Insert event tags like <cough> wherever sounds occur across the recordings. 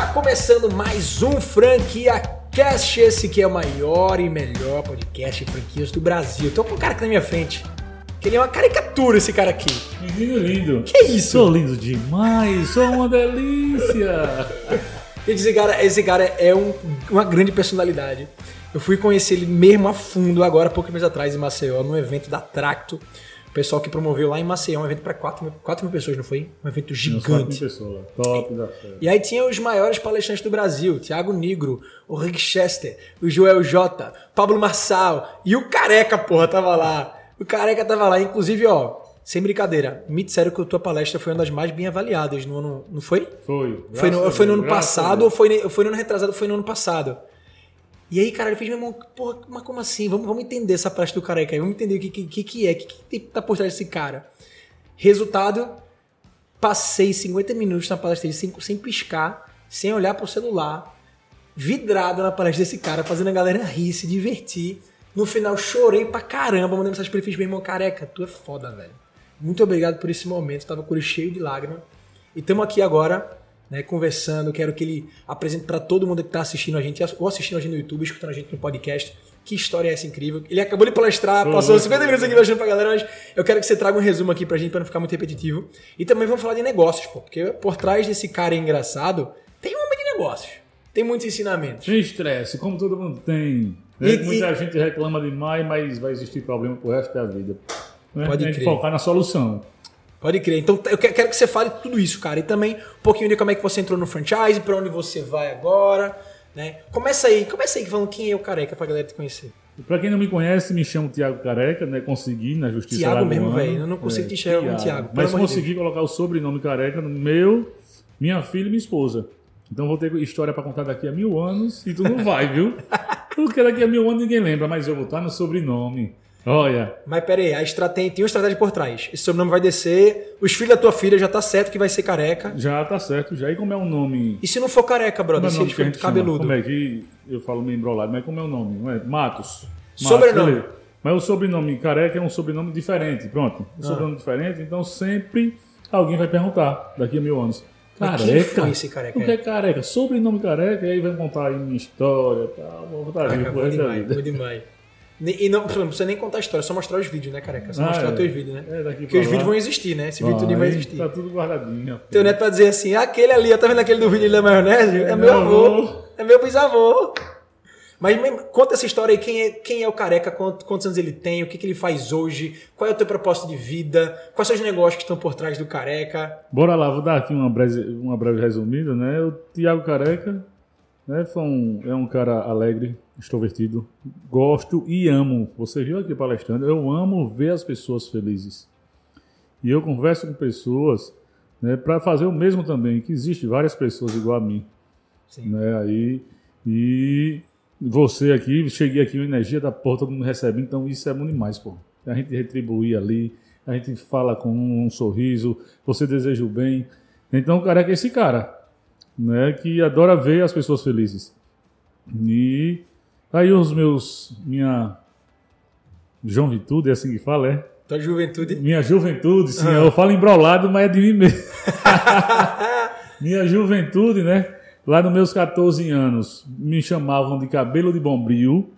Está começando mais um Franquia Cast, esse que é o maior e melhor podcast de franquias do Brasil. Tô com um cara aqui na minha frente. Que ele é uma caricatura, esse cara aqui. Menino lindo. Que isso? Sou lindo demais, sou uma delícia. <laughs> Esse cara, esse cara é um- uma grande personalidade. Eu fui conhecer ele mesmo a fundo agora, poucos meses atrás, em Maceió, num evento da Tracto. O pessoal que promoveu lá em Maceió, um evento para 4 mil, 4 mil pessoas, não foi? Um evento gigante. pessoas, top da fé. E aí tinha os maiores palestrantes do Brasil, Thiago Nigro, o Rick Chester, o Joel J, Pablo Marçal e o Careca, porra, tava lá. O Careca tava lá, inclusive, ó, sem brincadeira, me disseram que a tua palestra foi uma das mais bem avaliadas no ano, não foi? Foi. Foi no, foi no ano passado ou foi, foi no ano retrasado foi no ano passado? E aí, cara, ele fez, meu irmão, porra, mas como assim? Vamos, vamos entender essa palestra do careca aí, vamos entender o que, que, que, é, o que, que tá por trás desse cara. Resultado, passei 50 minutos na palestra dele sem, sem piscar, sem olhar pro celular, vidrado na palestra desse cara, fazendo a galera rir, se divertir. No final, chorei pra caramba, mandei mensagem pra ele, fiz, meu irmão, careca, tu é foda, velho. Muito obrigado por esse momento, tava com o cheio de lágrimas. E estamos aqui agora, né, conversando. Quero que ele apresente para todo mundo que está assistindo a gente, ou assistindo a gente no YouTube, escutando a gente no podcast. Que história é essa incrível? Ele acabou de palestrar, passou foi, 50 minutos aqui mostrando pra galera, mas eu quero que você traga um resumo aqui pra gente, pra não ficar muito repetitivo. E também vamos falar de negócios, pô, porque por trás desse cara engraçado tem um homem de negócios. Tem muitos ensinamentos. Sem estresse, como todo mundo tem. E- né? Muita gente reclama demais, mas vai existir problema pro resto da vida. Né? Pode gente crer. focar na solução. Pode crer. Então eu que- quero que você fale tudo isso, cara. E também um pouquinho de como é que você entrou no franchise, pra onde você vai agora, né? Começa aí, começa aí falando quem é o careca pra galera te conhecer. Pra quem não me conhece, me chamo Tiago Careca, né? Consegui na Justiça Thiago mesmo, velho. Eu não consigo te enxergar como Thiago, pelo Mas consegui colocar o sobrenome Careca no meu, minha filha e minha esposa. Então vou ter história pra contar daqui a mil anos e tu não vai, viu? <laughs> Porque daqui a mil anos ninguém lembra, mas eu vou estar no sobrenome. Olha, Mas pera aí, a estratégia, tem uma estratégia por trás. Esse sobrenome vai descer, os filhos da tua filha já tá certo que vai ser careca. já tá certo já. E como é o nome? E se não for careca, Como é brother? Se gente chama? cabeludo. Como é que eu falo meio embrolado, mas como é o nome? Não é? Matos. Matos, Sobrenome. beleza. Mas o sobrenome careca é um sobrenome diferente, pronto. Ah. Um sobrenome diferente, então sempre alguém vai perguntar daqui a mil anos. Careca? quem foi esse careca O que é careca? Sobrenome careca, e aí vai contar aí minha história e tal. Vou resto da demais, vida. demais. E não, não precisa nem contar a história, só mostrar os vídeos, né, careca? Só Ah, mostrar é. teus vídeos, né? É, Porque os lá. vídeos vão existir, né? Esse vídeo Ah, tudo vai existir. Tá tudo guardadinho. rapaz. Teu neto vai dizer assim, aquele ali, ó, tá vendo aquele do vídeo da maionese? É, É meu avô. avô. É meu bisavô. Mas conta essa história aí, quem é, quem é o careca, quantos, quantos anos ele tem, o que, que ele faz hoje, qual é o teu propósito de vida, quais são os negócios que estão por trás do careca. Bora lá, vou dar aqui uma breve, uma breve resumida, né? O Tiago Careca né, um, é um cara alegre, extrovertido, gosto e amo. Você viu aqui palestrando, eu amo ver as pessoas felizes. E eu converso com pessoas né, para fazer o mesmo também, que existe várias pessoas igual a mim. Sim. Né, aí, e você aqui, cheguei aqui, uma energia da porra, todo mundo recebe, então isso é bom demais, pô. A gente retribuir ali, a gente fala com um, sorriso, você deseja o bem. Então o careca é esse cara, né, que adora ver as pessoas felizes. E aí os meus, minha João Vitude, é assim que fala, é? Tua juventude. Minha juventude, sim, Ah. eu falo embrolado, mas é de mim mesmo. <laughs> Minha juventude, né? Lá nos meus 14 anos, me chamavam de cabelo de bombril.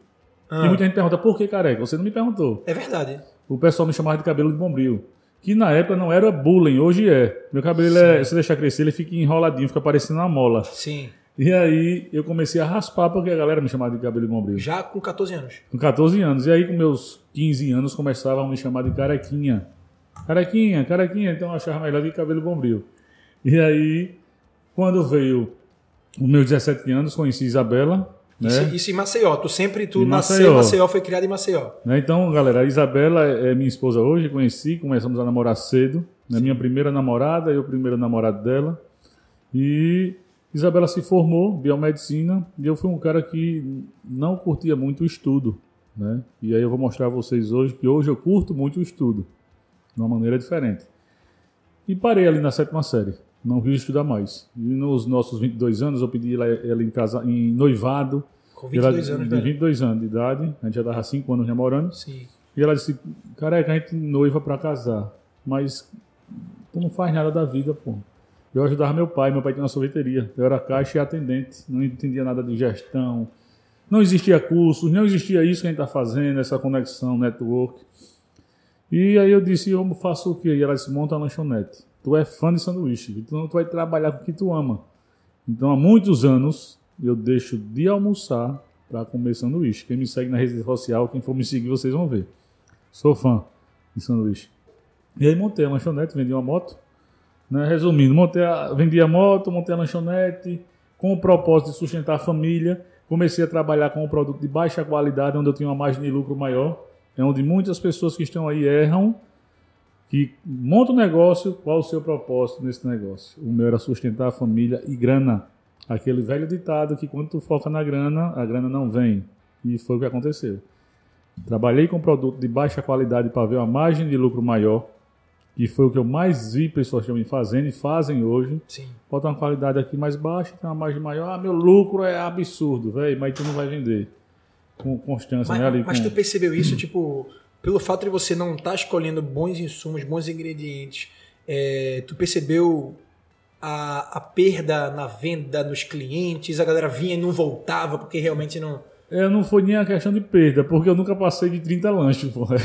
Ah, E muita gente pergunta, por que careca? Você não me perguntou. É verdade. O pessoal me chamava de cabelo de bombril. Que na época não era bullying, hoje é. Meu cabelo, é, se deixar crescer, ele fica enroladinho, fica parecendo uma mola. Sim. E aí eu comecei a raspar porque a galera me chamava de cabelo bombril. Já com 14 anos. Com 14 anos. E aí, com meus 15 anos, começavam a me chamar de carequinha. Carequinha, carequinha. Então eu achava melhor de cabelo bombril. E aí, quando veio os meus 17 anos, conheci Isabela. Né? Isso, isso em Maceió. Tu sempre, tu Em nasceu em Maceió. Foi criado em Maceió. Né, Então, galera, a Isabela é minha esposa hoje. Conheci, começamos a namorar cedo. Né? Minha primeira namorada, eu o primeiro namorado dela. E Isabela se formou, biomedicina, e eu fui um cara que não curtia muito o estudo. Né? E aí eu vou mostrar a vocês hoje que hoje eu curto muito o estudo, de uma maneira diferente. E parei ali na sétima série, não quis estudar mais. E nos nossos 22 anos eu pedi ela, ela em, casa, em noivado. Com Ela 22 anos, de velho. 22 anos de idade, a gente já estava 5 anos namorando. Sim. E ela disse: Careca, a gente noiva pra casar, mas tu não faz nada da vida, pô. Eu ajudava meu pai, meu pai tinha uma sorveteria. Eu era caixa e atendente, não entendia nada de gestão. Não existia cursos, não existia isso que a gente está fazendo, essa conexão, network. E aí eu disse, eu faço o quê? E ela disse, monta uma lanchonete. Tu é fã de sanduíche, então tu vai trabalhar com o que tu ama. Então há muitos anos eu deixo de almoçar para comer sanduíche. Quem me segue na rede social, quem for me seguir, vocês vão ver. Sou fã de sanduíche. E aí montei a lanchonete, vendi uma moto. Né? Resumindo, montei a, vendi a moto, montei a lanchonete com o propósito de sustentar a família. Comecei a trabalhar com um produto de baixa qualidade, onde eu tinha uma margem de lucro maior. É onde muitas pessoas que estão aí erram, que montam um negócio, qual o seu propósito nesse negócio? O meu era sustentar a família e grana. Aquele velho ditado que quando tu foca na grana, a grana não vem. E foi o que aconteceu. Trabalhei com produto de baixa qualidade para ver uma margem de lucro maior, que foi o que eu mais vi pessoas também fazendo e fazem hoje. Sim. Bota uma qualidade aqui mais baixa, tem uma margem maior. Ah, meu lucro é absurdo, velho, mas tu não vai vender com constância, Mas, né? Ali mas com... tu percebeu isso, tipo, pelo fato de você não estar escolhendo bons insumos, bons ingredientes, é, tu percebeu a, a perda na venda nos clientes, a galera vinha e não voltava porque realmente não. É, não foi nem a questão de perda, porque eu nunca passei de 30 lanches, porra.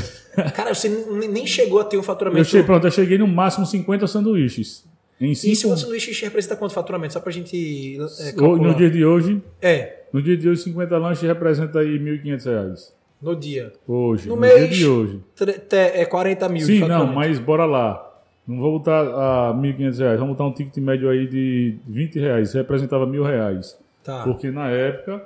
Cara, você nem chegou a ter um Eu faturamento. cheguei, pronto, eu cheguei no máximo 50 sanduíches. Em E se cinco, o sanduíche representa quanto faturamento? Só pra gente é, calcular. no dia de hoje, É, no dia de hoje, 50 lanches representa aí 1.500 reais. no dia. Hoje, No no, mês, dia de hoje. É 40 mil Sim, não, mas bora lá. Não vou botar a 1.500 reais, vamos botar um ticket médio aí de 20 reais. Representava mil reais. Tá. Porque na época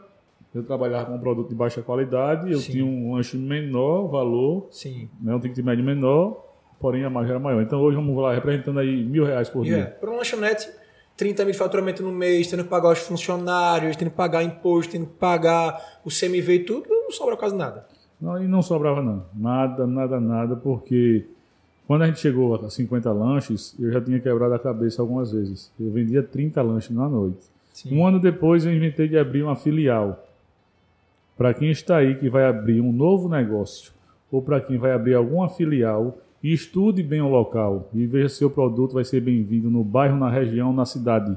eu trabalhava com um produto de baixa qualidade, eu Sim. tinha um lanche menor valor, Sim. né, um ticket médio menor, porém a margem era maior. Então hoje vamos lá, representando aí mil reais por é, dia. para uma lanchonete, 30 mil de faturamento no mês, tendo que pagar os funcionários, tendo que pagar imposto, tendo que pagar o CMV e tudo, não sobra quase nada. Não, e não sobrava não. Nada, nada, nada, porque quando a gente chegou a 50 lanches, eu já tinha quebrado a cabeça algumas vezes. Eu vendia 30 lanches na noite. Sim. Um ano depois eu inventei de abrir uma filial. Para quem está aí que vai abrir um novo negócio, ou para quem vai abrir alguma filial, estude bem o local e veja se o produto vai ser bem-vindo no bairro, na região, na cidade.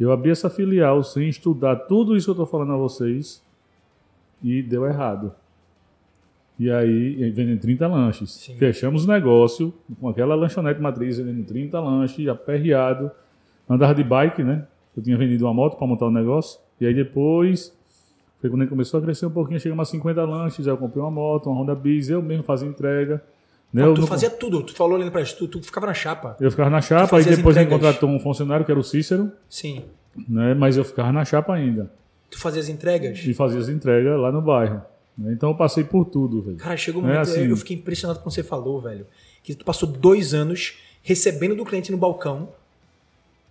Eu abri essa filial sem estudar tudo isso que eu estou falando a vocês e deu errado. E aí, vendendo 30 lanches. Sim. Fechamos o negócio com aquela lanchonete matriz, vendendo 30 lanches, aperreado. Andava de bike, né? Eu tinha vendido uma moto para montar o negócio. E aí depois, foi quando ele começou a crescer um pouquinho, chegamos a 50 lanches. Aí eu comprei uma moto, uma Honda Biz, eu mesmo fazia entrega. Né? Ah, tu não- fazia tudo, tu falou ali pra gente, tu, tu ficava na chapa. eu ficava na chapa, aí depois ele contratou um funcionário que era o Cícero, Sim. né? Mas eu ficava na chapa ainda. Tu fazia as entregas. E fazia as entregas lá no bairro. Né? Então eu passei por tudo, velho. Cara, chegou um É momento, assim. eu fiquei impressionado com o que você falou, velho. Que tu passou dois anos recebendo do cliente no balcão,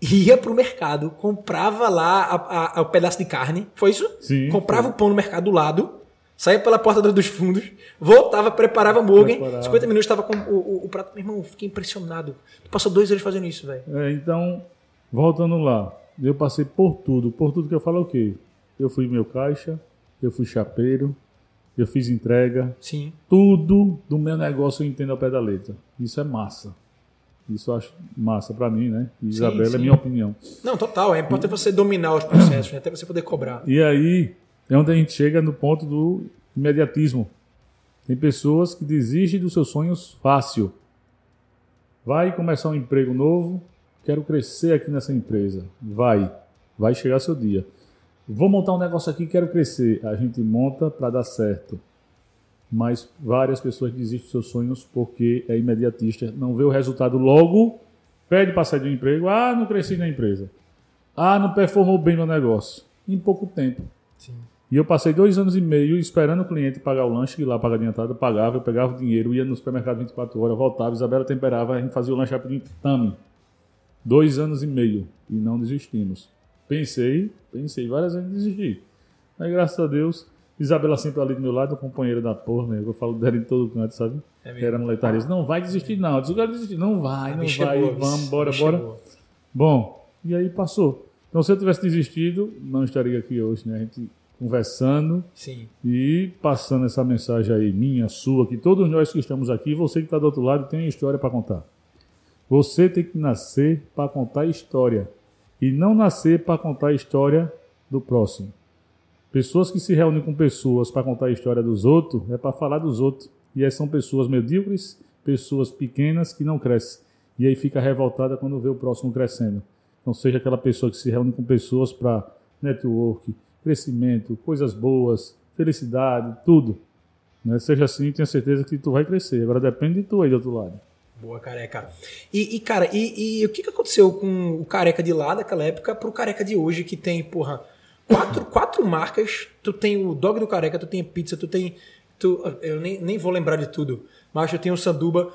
ia pro mercado, comprava lá o pedaço de carne, foi isso? Sim, Comprava foi. o pão no mercado do lado, saía pela porta do- dos fundos, voltava, preparava hambúrguer, Preparava. 50 minutos tava com o, o- o prato. Meu irmão, eu fiquei impressionado. Tu passou dois anos fazendo isso, velho. É, então, voltando lá, eu passei por tudo. Por tudo que eu falo é o quê? Eu fui meu caixa, eu fui chapeiro, eu fiz entrega. Sim. Tudo do meu negócio eu entendo ao pé da letra. Isso é massa. Isso eu acho massa pra mim, né? Isabela sim. é minha opinião. Não, total. É importante você dominar os processos, né? até você poder cobrar. E aí é onde a gente chega no ponto do imediatismo. Tem pessoas que desistem dos seus sonhos fácil. Vai começar um emprego novo, quero crescer aqui nessa empresa. Vai, vai chegar seu dia. Vou montar um negócio aqui, quero crescer. A gente monta para dar certo. Mas várias pessoas desistem dos seus sonhos porque é imediatista, não vê o resultado logo, pede para sair do emprego, ah, não cresci na empresa. Ah, não performou bem no negócio. Em pouco tempo. Sim. E eu passei dois anos e meio esperando o cliente pagar o lanche, que lá paga adiantado, pagava, eu pegava o dinheiro, ia no supermercado 24 horas, voltava, Isabela temperava, a gente fazia o lanche rapidinho, tame. Dois anos e meio e não desistimos. Pensei, pensei várias vezes em desistir. Mas graças a Deus, Isabela sempre ali do meu lado, companheira da porra, né? Eu falo dela em todo canto, sabe? É. Que era moletária. Não vai desistir, não. Eu disse, eu quero desistir. Não vai, não é vai. boa, Vamos, bicho. bora, é bora. Bom, e aí passou. Então, se eu tivesse desistido, não estaria aqui hoje, né? A gente conversando Sim. e passando essa mensagem aí, minha, sua, que todos nós que estamos aqui, você que está do outro lado, tem uma história para contar. Você tem que nascer para contar história e não nascer para contar a história do próximo. Pessoas que se reúnem com pessoas para contar a história dos outros é para falar dos outros. E aí são pessoas medíocres, pessoas pequenas que não crescem. E aí fica revoltada quando vê o próximo crescendo. Então seja aquela pessoa que se reúne com pessoas para network, crescimento, coisas boas, felicidade, tudo. Né? Seja assim, tenha certeza que tu vai crescer. Agora depende de tu aí do outro lado. Boa, careca. E, e cara, e, e, o que, que aconteceu com o careca de lá daquela época pro careca de hoje que tem, porra, quatro, <laughs> quatro marcas? Tu tem o dog do careca, tu tem pizza, tu tem. Tu, eu nem, nem vou lembrar de tudo, mas eu tenho o Sanduba.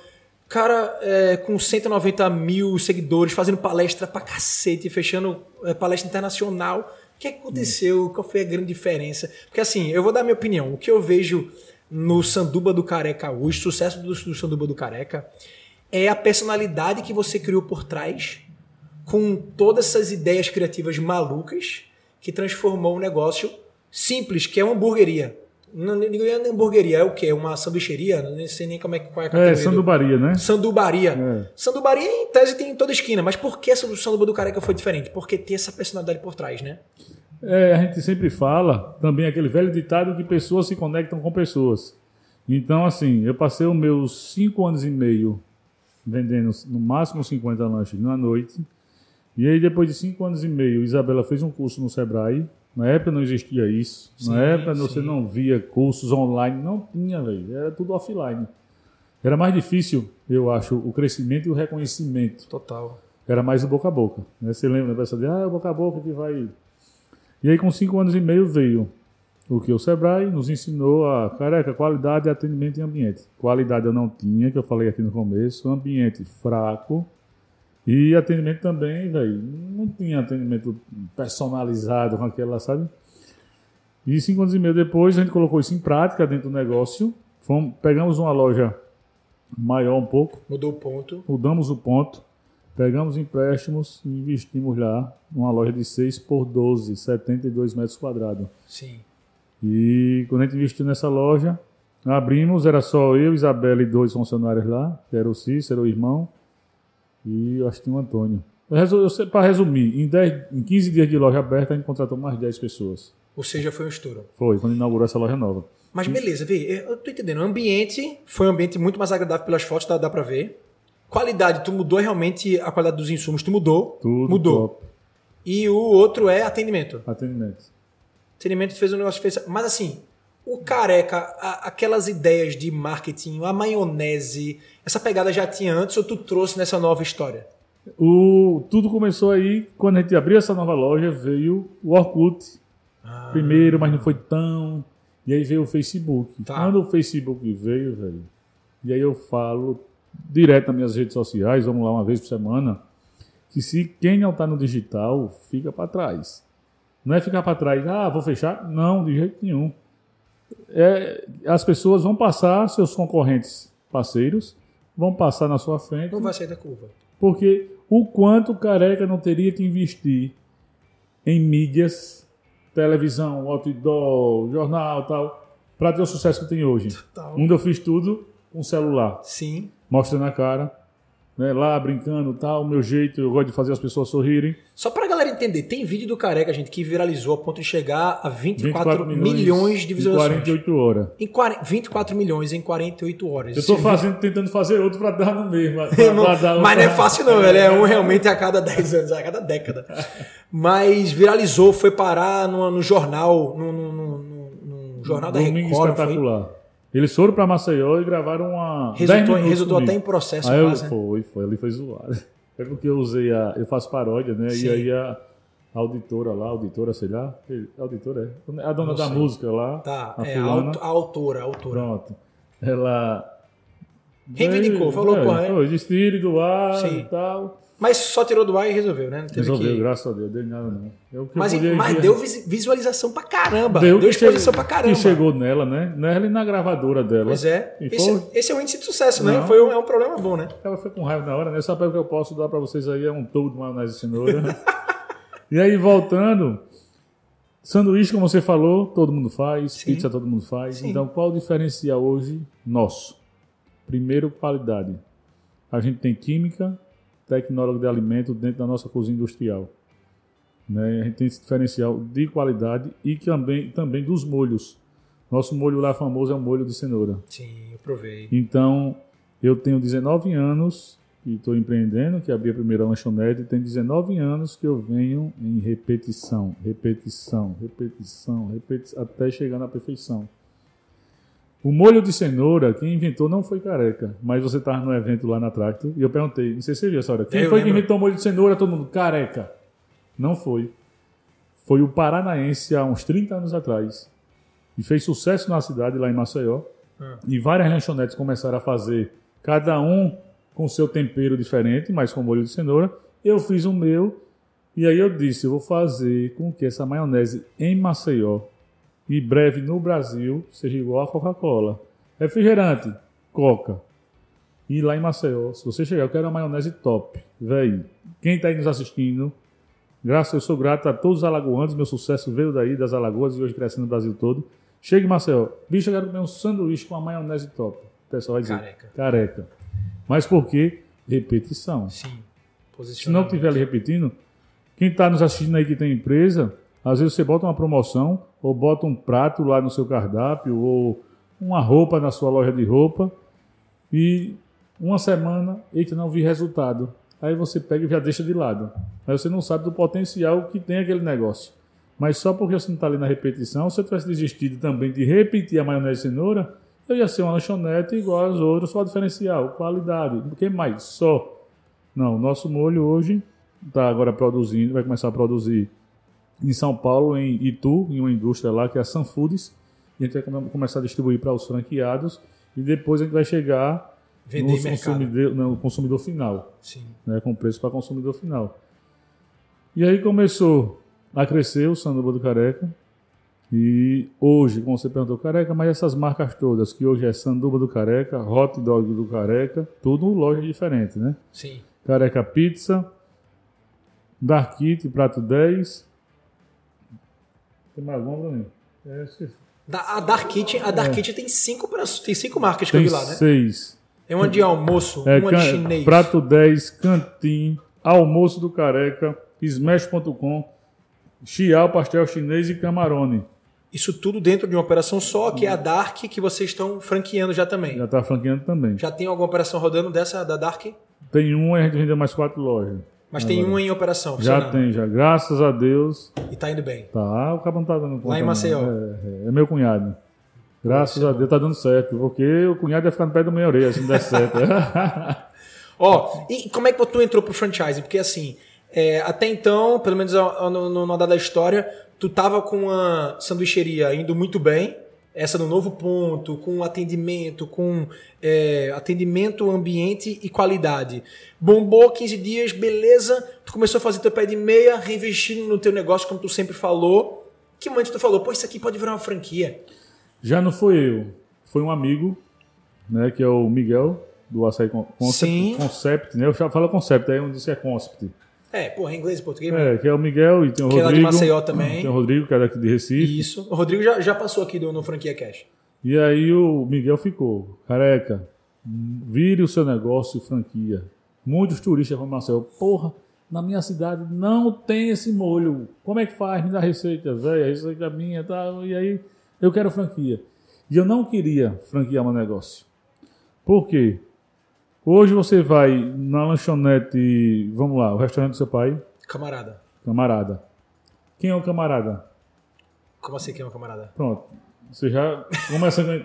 Cara, é, com 190 mil seguidores, fazendo palestra pra cacete, fechando é, palestra internacional. O que aconteceu? Hum. Qual foi a grande diferença? Porque assim, eu vou dar minha opinião. O que eu vejo no Sanduba do Careca hoje, sucesso do, do Sanduba do Careca, é a personalidade que você criou por trás, com todas essas ideias criativas malucas, que transformou um negócio simples, que é uma hamburgueria. Não, não é hamburgueria, é o quê? Uma sanduicheria? Não sei nem como é, qual é a categoria. É, sandubaria, né? Sandubaria. É. Sandubaria, em tese, tem em toda esquina. Mas por que essa sanduba do careca foi diferente? Porque tem essa personalidade por trás, né? É, a gente sempre fala também aquele velho ditado que pessoas se conectam com pessoas. Então, assim, eu passei os meus cinco anos e meio vendendo no máximo 50 lanches na noite. E aí, depois de cinco anos e meio, Isabela fez um curso no Sebrae. Na época não existia isso. Sim, Na época sim. você não via cursos online. Não tinha, velho. Era tudo offline. Era mais difícil, eu acho, o crescimento e o reconhecimento. Total. Era mais o boca a boca. Né? Você lembra da pessoa de, ah, é o boca a boca que vai. E aí, com cinco anos e meio, veio o que o Sebrae nos ensinou a careca, qualidade, atendimento e ambiente. Qualidade eu não tinha, que eu falei aqui no começo, ambiente fraco e atendimento também, velho, não tinha atendimento personalizado com aquela, sabe? E cinco anos e meio depois a gente colocou isso em prática dentro do negócio. Fomos, pegamos uma loja maior um pouco. Mudou o ponto. Mudamos o ponto. Pegamos empréstimos e investimos lá numa loja de 6 por 12, 72 metros quadrados. Sim. E quando a gente investiu nessa loja, abrimos, era só eu, Isabela e dois funcionários lá, que era o Cícero, o irmão, e eu acho que tinha o Antônio. Para resumir, em, 10, em 15 dias de loja aberta, a gente contratou mais 10 pessoas. Ou seja, foi um estouro. Foi, quando inaugurou essa loja nova. Mas beleza, vê, eu tô entendendo. O ambiente foi um ambiente muito mais agradável pelas fotos, dá, dá pra ver. Qualidade, tu mudou realmente a qualidade dos insumos, tu mudou. Tudo mudou. Top. E o outro é atendimento. Atendimento. Atendimento fez um negócio fez. Mas assim, o careca, a, aquelas ideias de marketing, a maionese, essa pegada já tinha antes ou tu trouxe nessa nova história? O, tudo começou aí, quando a gente abriu essa nova loja, veio o Orkut. Ah. Primeiro, mas não foi tão. E aí veio o Facebook. Tá. Quando o Facebook veio, velho, e aí eu falo direto nas minhas redes sociais, vamos lá uma vez por semana, que se quem não está no digital, fica para trás. Não é ficar para trás, ah, vou fechar. Não, de jeito nenhum. É, as pessoas vão passar, seus concorrentes parceiros, vão passar na sua frente. Não vai sair da curva. Porque o quanto o careca não teria que investir em mídias, televisão, outdoor, jornal tal, para ter o sucesso que tem hoje. Total. Onde eu fiz tudo com celular. Sim. Mostrando a cara né, lá brincando tal, o meu jeito, eu gosto de fazer as pessoas sorrirem. Só pra galera entender, tem vídeo do Careca, gente, que viralizou a ponto de chegar a 24, 24 milhões, milhões, de visualizações. Em 48 horas. Em 40, 24 milhões em 48 horas. Eu tô fazendo, tentando fazer outro pra dar no mesmo. <laughs> não, mas não é fácil não, ele é <laughs> um realmente a cada 10 anos, a cada década. mas viralizou, foi parar no, no jornal, no, no, no, jornal da Record. espetacular. Foi? Eles foram para Maceió e gravaram uma. Resultou, resultou até em processo. Aí quase, eu, foi, foi, ali foi zoado. É porque eu usei a. Eu faço paródia, né? Sim. E aí a, a auditora lá, auditora, sei lá. Auditora é. A dona Não da sei. música lá. Tá, a, é, a, a autora, a autora. Pronto. Ela. Reivindicou, falou, é, porra. Foi, destire do ar Sim. e tal. Mas só tirou do ar e resolveu, né? resolveu, que... graças a Deus, deu nada não. Eu, mas mas deu visualização pra caramba. Deu, deu exposição pra caramba. Que chegou nela, né? Nela e na gravadora dela. Pois é. Esse, esse, é o índice de sucesso, né? não. né? Foi um, é um problema bom, né? Ela foi com raiva na hora, né? Só para o que eu posso dar pra vocês aí é um todo de maionese de cenoura. <laughs> e aí, voltando, sanduíche, como você falou, todo mundo faz, Sim. pizza todo mundo faz. Sim. Então, qual o diferencial hoje nosso? Primeiro, qualidade. A gente tem química, tecnólogo de alimento dentro da nossa cozinha industrial. Né? A gente tem esse diferencial de qualidade e também, também dos molhos. Nosso molho lá famoso é o molho de cenoura. Sim, eu provei. Então, eu tenho 19 anos e estou empreendendo, que abri a primeira lanchonete, tem 19 anos que eu venho em repetição, repetição, repetição, repetição, até chegar na perfeição. O molho de cenoura, quem inventou não foi careca, mas você estava no evento lá na Tracto e eu perguntei, não sei se você viu essa hora, quem Eu foi lembro. que inventou o molho de cenoura? Todo mundo, careca. Não foi. Foi o paranaense há uns 30 anos atrás. E fez sucesso na cidade, lá em Maceió. Ah. E várias lanchonetes começaram a fazer, cada um com seu tempero diferente, mas com molho de cenoura. Eu fiz o meu, e aí eu disse, eu vou fazer com que essa maionese em Maceió e breve no Brasil seja igual a Coca-Cola. Refrigerante, Coca. E lá em Maceió, se você chegar, eu quero uma maionese top. Véi, quem está aí nos assistindo, graças eu sou grato a todos os alagoanos, meu sucesso veio daí, das Alagoas e hoje crescendo no Brasil todo. Chega em Maceió, bicho, eu quero comer um sanduíche com uma maionese top. O pessoal vai dizer, Careca. careca. Mas por quê? Repetição. Sim. Se não estiver ali repetindo, quem está nos assistindo aí que tem empresa, às vezes você bota uma promoção, ou bota um prato lá no seu cardápio, ou uma roupa na sua loja de roupa, e uma semana, eita, não vi resultado. Aí você pega e já deixa de lado. Aí você não sabe do potencial que tem aquele negócio. Mas só porque você não está ali na repetição, se eu tivesse desistido também de repetir a maionese cenoura, eu ia ser uma lanchonete igual às outras, só diferencial, qualidade. O que mais? Só. Não, nosso molho hoje está agora produzindo, vai começar a produzir em São Paulo, em Itu, em uma indústria lá que é a Sunfoods. E a gente vai come- começar a distribuir para os franqueados e depois a gente vai chegar Vender no consumidor, no consumidor final Sim. né, com preço para consumidor final. E aí começou a crescer o Sanduba do Careca. E hoje, como você perguntou, Careca, mas essas marcas todas, que hoje é Sanduba do Careca, Hot Dog do Careca, tudo loja diferente, né? Sim. Careca Pizza, Dark Kit, Prato 10. Tem mais pra mim? É, esqueci. Da- a Dark Kitchen, a Dark Kitchen tem cinco, tem cinco marcas que Tem eu vi lá, né? seis. É uma de almoço, É, uma de can- chinês. Prato 10, Cantim, Almoço do Careca, Smash.com, Chial, Pastel Chinês e Camarone. Isso tudo dentro de uma operação só, que é a Dark, que vocês estão franqueando já também. Já está franqueando também. Já tem alguma operação rodando dessa da Dark? Tem um e a gente vendeu mais quatro lojas. Mas tem Agora. uma em operação, Já funcionando. tem, já. Graças a Deus. E tá indo bem. Tá, o cara não tá dando conta. Lá em não. Maceió. É, é, é meu cunhado. Graças é a. Deus tá dando certo. Porque o cunhado ia ficar no pé da minha orelha se não der certo. <laughs> Ó, e como é que tu entrou pro franchising? Porque assim, é, até então, pelo menos no, no, no andar da história, tu tava com a sanduicheria indo muito bem, essa no novo ponto, com atendimento, com é, atendimento, ambiente e qualidade. Bombou 15 dias, beleza, tu começou a fazer teu pé de meia, reinvestindo no teu negócio, como tu sempre falou. Que momento tu falou, pô, isso aqui pode virar uma franquia? Já não foi eu. Foi um amigo, né? Que é o Miguel, do Açaí Con- Concept. Sim. Concept, né? Eu já falo Concept, aí eu disse que é Concept. É, porra, inglês e português? É, que é o Miguel e tem o Que é lá de Rodrigo. Maceió também. Tem o Rodrigo, que é daqui de Recife. Isso. O Rodrigo já, já passou aqui do, no Franquia Cash. E aí o Miguel ficou, careca, vire o seu negócio franquia. Muitos turistas vão Maceió, porra, na minha cidade não tem esse molho. Como é que faz? Me dá receita, velho, a receita é minha, tá? E aí eu quero franquia. E eu não queria franquear meu negócio. Por quê? Hoje você vai na lanchonete, vamos lá, o restaurante do seu pai, Camarada. camarada. Quem é o camarada? Como assim que é um camarada? Pronto. Você já começa a...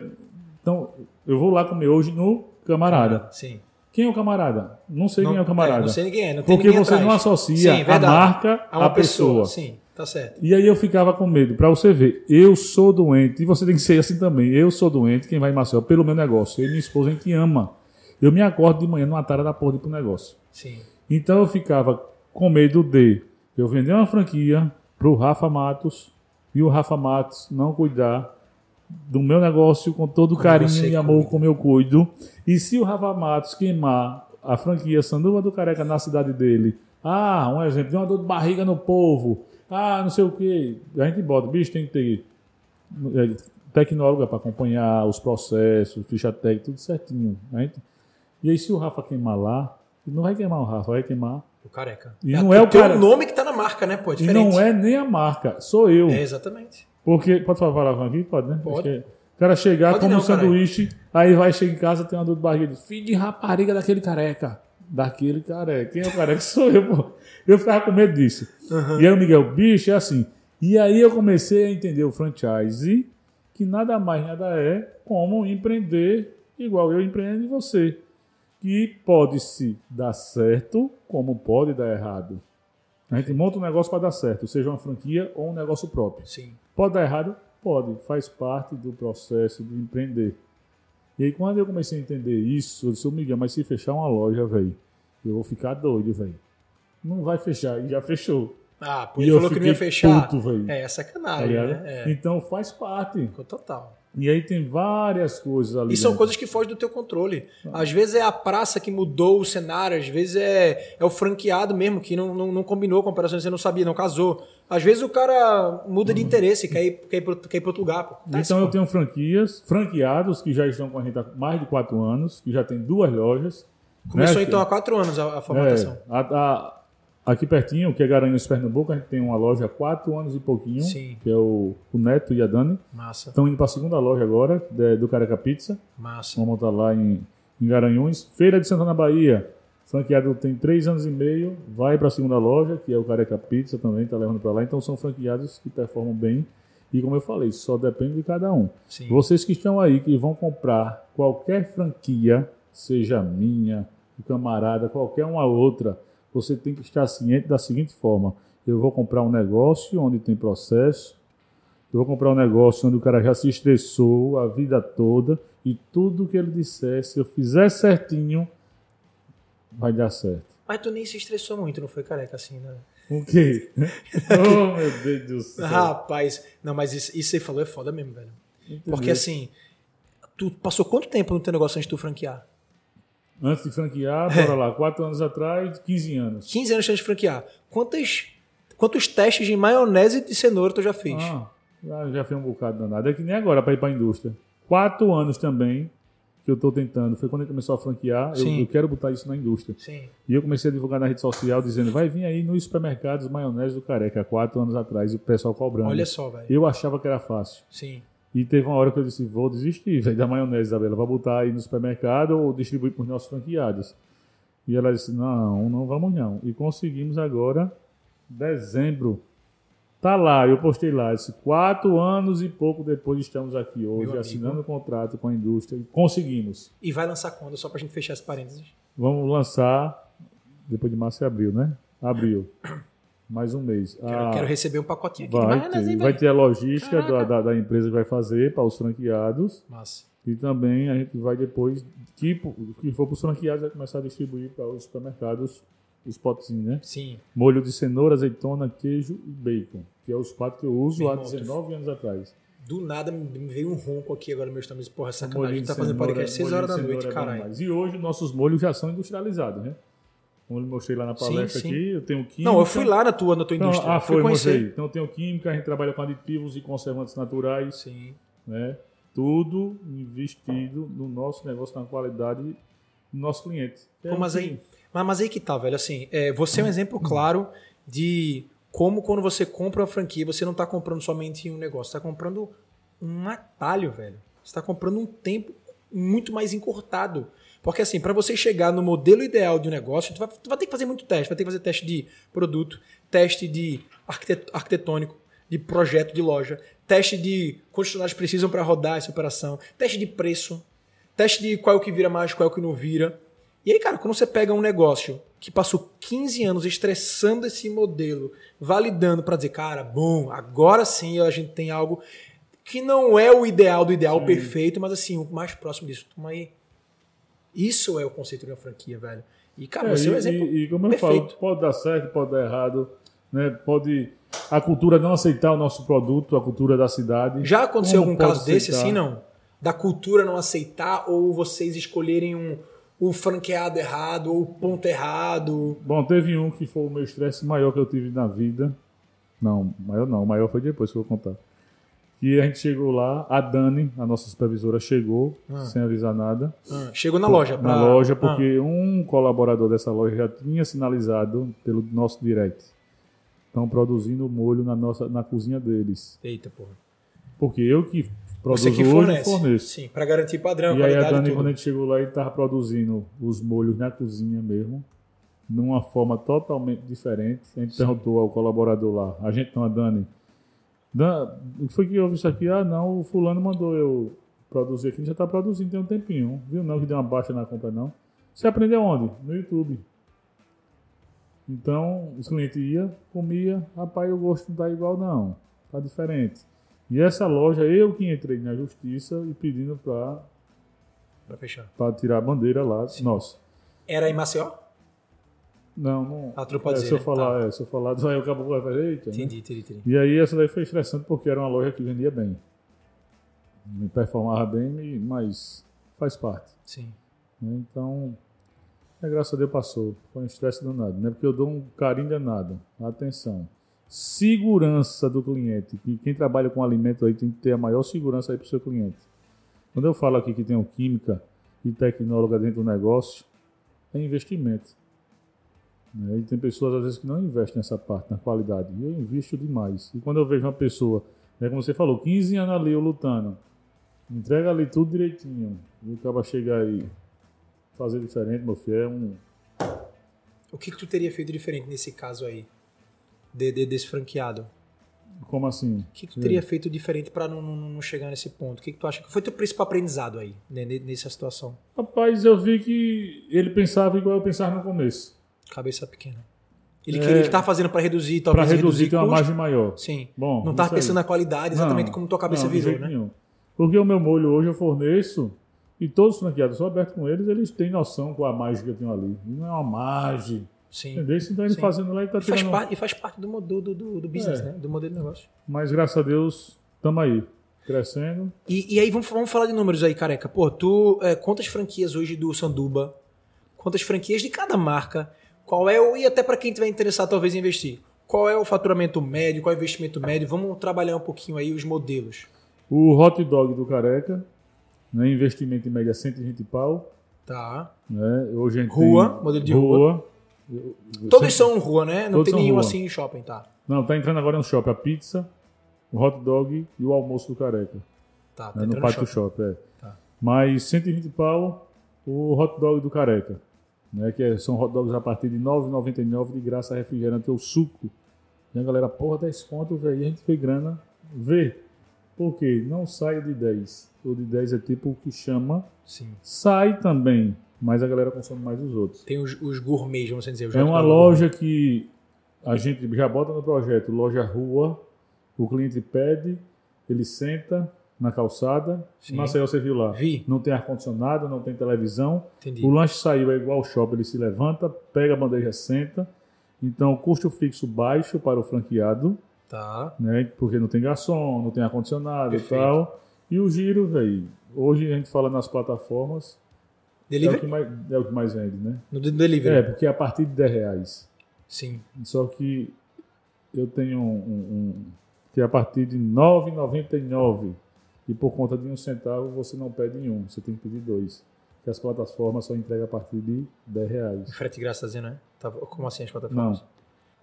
Então, eu vou lá comer hoje no camarada. Sim. Quem é o camarada? Não sei Não, quem é o camarada. é, não sei quem é. Não Porque ninguém você atrás. não associa Sim, a marca A uma à pessoa. Sim, tá certo. E aí eu ficava com medo. Pra você ver, eu sou doente. E você tem que ser assim também. Eu sou doente, quem vai em Maceió, pelo meu negócio. Eu e minha esposa, a gente ama. Eu me acordo de manhã numa tara da porra de ir pro negócio. Sim. Então eu ficava com medo de eu vender uma franquia pro Rafa Matos e o Rafa Matos não cuidar do meu negócio com todo carinho e amor como eu cuido. E se o Rafa Matos queimar a franquia Sanduba do Careca na cidade dele, ah, um exemplo, de uma dor de barriga no povo, ah, não sei o que, a gente bota, bicho, tem que ter é, tecnóloga para acompanhar os processos, ficha técnica, tudo certinho. A gente- E aí, se o Rafa queimar lá, Não vai queimar o Rafa, vai queimar. O careca. E não é o cara- nome que tá na marca, né, pô? É E não é nem a marca, sou eu. É, exatamente. Porque. Pode falar palavrão aqui? Pode, né? Pode. É. O cara chegar, Pode come um sanduíche, aí vai, chega em casa, tem uma dor de barriga. Filho de rapariga daquele careca. Daquele careca. Quem é o careca? <laughs> Sou eu, pô. Eu ficava com medo disso. E aí o Miguel, bicho, é assim. E aí eu comecei a entender o franchise, que nada mais, nada é como empreender igual eu empreendo e você. Que pode se dar certo, como pode dar errado. A gente monta um negócio para dar certo, seja uma franquia ou um negócio próprio. Sim. Pode dar errado? Pode. Faz parte do processo de empreender. E aí, quando eu comecei a entender isso, eu disse, Miguel, mas se fechar uma loja, velho, eu vou ficar doido, velho. Não vai fechar, e já fechou. Ah, E eu falou que não ia fechar. puto, velho. é, é Tá sacanagem, ligado? né? É. Então faz parte. Ficou total. E aí tem várias coisas ali. E são dentro. coisas que fogem do teu controle. Ah. Às vezes é a praça que mudou o cenário, às vezes é, é o franqueado mesmo que não, não, não combinou com a operação, você não sabia, não casou. Às vezes o cara muda de interesse, quer ir, quer ir, pro, quer ir pro outro lugar. Pô. Tá Então eu pô. tenho franquias, franqueados que já estão com a gente há mais de quatro anos, que já tem duas lojas. Começou né? então há quatro anos a, a formatação. É, a- a- aqui pertinho, que é Garanhuns, Pernambuco, a gente tem uma loja há quatro anos e pouquinho, Sim. que é o, o Neto e a Dani. Massa, Estão indo para a segunda loja agora, de- do Careca Pizza. massa. Vamos montar lá em, em Garanhuns. Feira de Santana, Bahia. Franqueado tem três anos e meio, vai para a segunda loja, que é o Careca Pizza também, está levando para lá. Então são franqueados que performam bem. E como eu falei, só depende de cada um. Sim. Vocês que estão aí, que vão comprar qualquer franquia, seja minha, do camarada, qualquer uma outra, você tem que estar ciente da seguinte forma: eu vou comprar um negócio onde tem processo, eu vou comprar um negócio onde o cara já se estressou a vida toda e tudo que ele disser, se eu fizer certinho, vai dar certo. Mas tu nem se estressou muito, não foi careca assim, né? O quê? <laughs> oh, meu Deus do céu. Rapaz, não, mas isso, isso que você falou é foda mesmo, velho. Porque Entendeu? assim, tu passou quanto tempo no teu negócio antes de tu franquear? Antes de franquear, bora lá, quatro anos atrás, 15 anos. 15 anos antes de franquear. Quantas, quantos testes de maionese de cenoura tu já fez? Ah, já, já fez um bocado danado. É que nem agora para ir para a indústria. Quatro anos também que eu estou tentando. Foi quando ele começou a franquear. Eu, eu quero botar isso na indústria. Sim. E eu comecei a divulgar na rede social dizendo: vai vir aí nos supermercados maionese do Careca, há quatro anos atrás, e o pessoal cobrando. Olha só, velho. Eu achava que era fácil. Sim. E teve uma hora que eu disse: vou desistir velho, da maionese, Isabela. Vai botar aí no supermercado ou distribuir para os nossos franqueados. E ela disse: não, não vamos não. E conseguimos agora, dezembro. Tá lá, eu postei lá. Disse, quatro anos e pouco depois estamos aqui hoje, amigo. assinando o contrato com a indústria. E conseguimos. E vai lançar quando? Só pra gente fechar esse parênteses. Vamos lançar depois de março e abril, né? Abril. <coughs> Mais um mês. Quero, Ah, quero receber um pacotinho aqui vai, ter, vai ter a logística da, da, da empresa que vai fazer para os franqueados. Massa. E também a gente vai depois, tipo, o que for para os franqueados, vai começar a distribuir para os supermercados os potezinhos, né? Sim. Molho de cenoura, azeitona, queijo e bacon, que é os quatro que eu uso Meu há irmão, tu- 19 anos atrás. Do nada me veio um ronco aqui agora no meu estômago. Porra, sacanagem. A gente tá fazendo podcast 6 molhinho horas da noite, é caralho. E hoje nossos molhos já são industrializados, né? Como eu mostrei lá na Sim, palestra sim. aqui, eu tenho química. Não, eu fui lá na tua, na tua Então, indústria. ah, foi, mostrei. Então tem o química, a gente trabalha com aditivos e conservantes naturais, Sim. né? Tudo investido no nosso negócio, na qualidade do nosso cliente. É Pô, mas que- aí, mas, aí que tá, velho. Assim, é, você é um exemplo claro de como quando você compra uma franquia, você não tá comprando somente um negócio, você tá comprando um atalho, velho. Você tá comprando um tempo muito mais encurtado. Porque assim, para você chegar no modelo ideal de um negócio, tu vai, tu vai ter que fazer muito teste. Vai ter que fazer teste de produto, teste de arquitet- arquitetônico, de projeto de loja, teste de quantos funcionários precisam para rodar essa operação, teste de preço, teste de qual é o que vira mais, qual é o que não vira. E aí, cara, quando você pega um negócio que passou 15 anos estressando esse modelo, validando para dizer, cara, bom, agora sim a gente tem algo que não é o ideal do ideal Sim. perfeito, mas assim, o mais próximo disso. Toma aí. Isso é o conceito de uma franquia, velho. E, cara, É, você é um e, exemplo e- e como eu perfeito. falo, pode dar certo, pode dar errado, né? Pode a cultura não aceitar o nosso produto, a cultura da cidade. Já aconteceu Como algum caso desse aceitar? assim, não? Da cultura não aceitar ou vocês escolherem um, o franqueado errado ou o ponto errado? Bom, teve um que foi o meu estresse maior que eu tive na vida. Não, maior não, o maior foi depois que eu vou contar. Que a gente chegou lá, a Dani, a nossa supervisora, chegou Ah. sem avisar nada. Ah, chegou na loja. pra- Na loja, Ah, porque um colaborador dessa loja já tinha sinalizado pelo nosso direct. Estão produzindo molho na, nossa, na cozinha deles. Eita, porra. Porque eu que produzo Você que hoje fornece. forneço. Sim, pra garantir padrão, E aí a Dani, e quando a gente chegou lá, ele estava produzindo os molhos na cozinha mesmo, numa forma totalmente diferente. A gente perguntou ao colaborador lá, a gente não, a Dani, Dan, o que foi que houve isso aqui? Ah, não, o fulano mandou eu produzir aqui, já está produzindo tem um tempinho, viu não que deu uma baixa na compra não. Você aprendeu onde? No YouTube. Então, os clientes iam, comia, rapaz, o gosto não tá igual não, tá diferente. E essa loja, eu que entrei na justiça e pedindo para Pra fechar. para tirar a bandeira lá. Nossa. Era em Maceió? Não, não. Não pode é, dizer, se eu né? falar, é, se eu falar, <laughs> vai o cabo vai fazer, eita. né? Entendi, entendi, entendi. E aí essa daí foi estressante porque era uma loja que vendia bem. Me performava bem, mas faz parte. Sim. né? Então, é, graças a Deus passou. Foi um estresse danado, né? Porque eu dou um carinho danado. Atenção. Segurança do cliente. Que quem trabalha com alimento aí tem que ter a maior segurança aí para o seu cliente. Quando eu falo aqui que tem um química e tecnóloga dentro do negócio, é investimento. Né? E tem pessoas às vezes que não investem nessa parte, na qualidade. E eu invisto demais. E quando eu vejo uma pessoa, né, como você falou, 15 anos ali eu lutando, entrega ali tudo direitinho, e o cara chegar aí fazer diferente, meu filho, é um. O que, que tu teria feito diferente nesse caso aí? De, de- desse franqueado? Como assim? O que, que tu teria feito diferente pra não, não, não chegar nesse ponto? O que, que tu acha que foi teu principal aprendizado aí, né, ne- nessa situação? Rapaz, eu vi que ele pensava igual eu pensava no começo. Cabeça pequena. Ele É. queria ele tá fazendo pra reduzir, Para talvez reduzir, ter uma custo. margem maior. Sim. Bom, não tava isso aí. pensando na qualidade exatamente Não, como tua cabeça não, de virou, jeito né? nenhum. Porque o meu molho hoje eu forneço e todos os franqueados, sou aberto com eles, eles têm noção com a mágica que eu tenho ali. Não é uma mágica. Sim. Entendeu? Então ele Sim. fazendo lá e tá E faz, tirando. parte, e faz parte do, do, do, do business, É. né? Do modelo de negócio. Mas graças a Deus, estamos aí. Crescendo. E, e aí, vamos, vamos falar de números aí, careca. Pô, tu. é, quantas franquias hoje do Sanduba? Quantas franquias de cada marca? Qual é o. E até para quem tiver interessado, talvez, em investir. Qual é o faturamento médio? Qual é o investimento médio? Vamos trabalhar um pouquinho aí os modelos. O hot dog do Careca, né, investimento em média 120 pau. Tá. Né? Hoje a gente Rua, tem modelo de rua. Eu- eu Todos sempre- são rua, né? Não Todos tem nenhum rua. assim em shopping, tá? Não, tá entrando agora no shopping a pizza, o hot dog e o almoço do Careca. Tá, tá né, no pátio shopping. shop, é. Tá. Mas 120 pau o hot dog do Careca. Né, que é- são hot dogs a partir de R$ 9,99 de graça refrigerante ou suco. E a galera, porra, 10 conto, velho. A gente vê grana, vê. Por quê? Não sai de 10. O de 10 é tipo o que chama. Sim. Sai também, mas a galera consome mais os outros. Tem os, os gourmets, vamos dizer. É uma loja que a gente já bota no projeto, loja rua, o cliente pede, ele senta na calçada, Sim. Maceió você viu lá. Vi. Não tem ar-condicionado, não tem televisão. Entendi. O lanche saiu é igual ao shopping, ele se levanta, pega a bandeja, senta. Então, custo fixo baixo para o franqueado, Tá. né? Porque não tem garçom, não tem ar-condicionado e tal. E o giro, velho. Hoje a gente fala nas plataformas, é o, Delivery? que mais, é o que mais vende, né? No de- delivery. É, porque é a partir de 10 reais. Sim. Só que eu tenho um, um- um- que é a partir de R$ 9,99 e por conta de um centavo você não pede um, você tem que pedir dois. Que as plataformas só entregam a partir de 10 reais. Frete grátis, tá dizendo, né? Tá- como assim as plataformas? Não.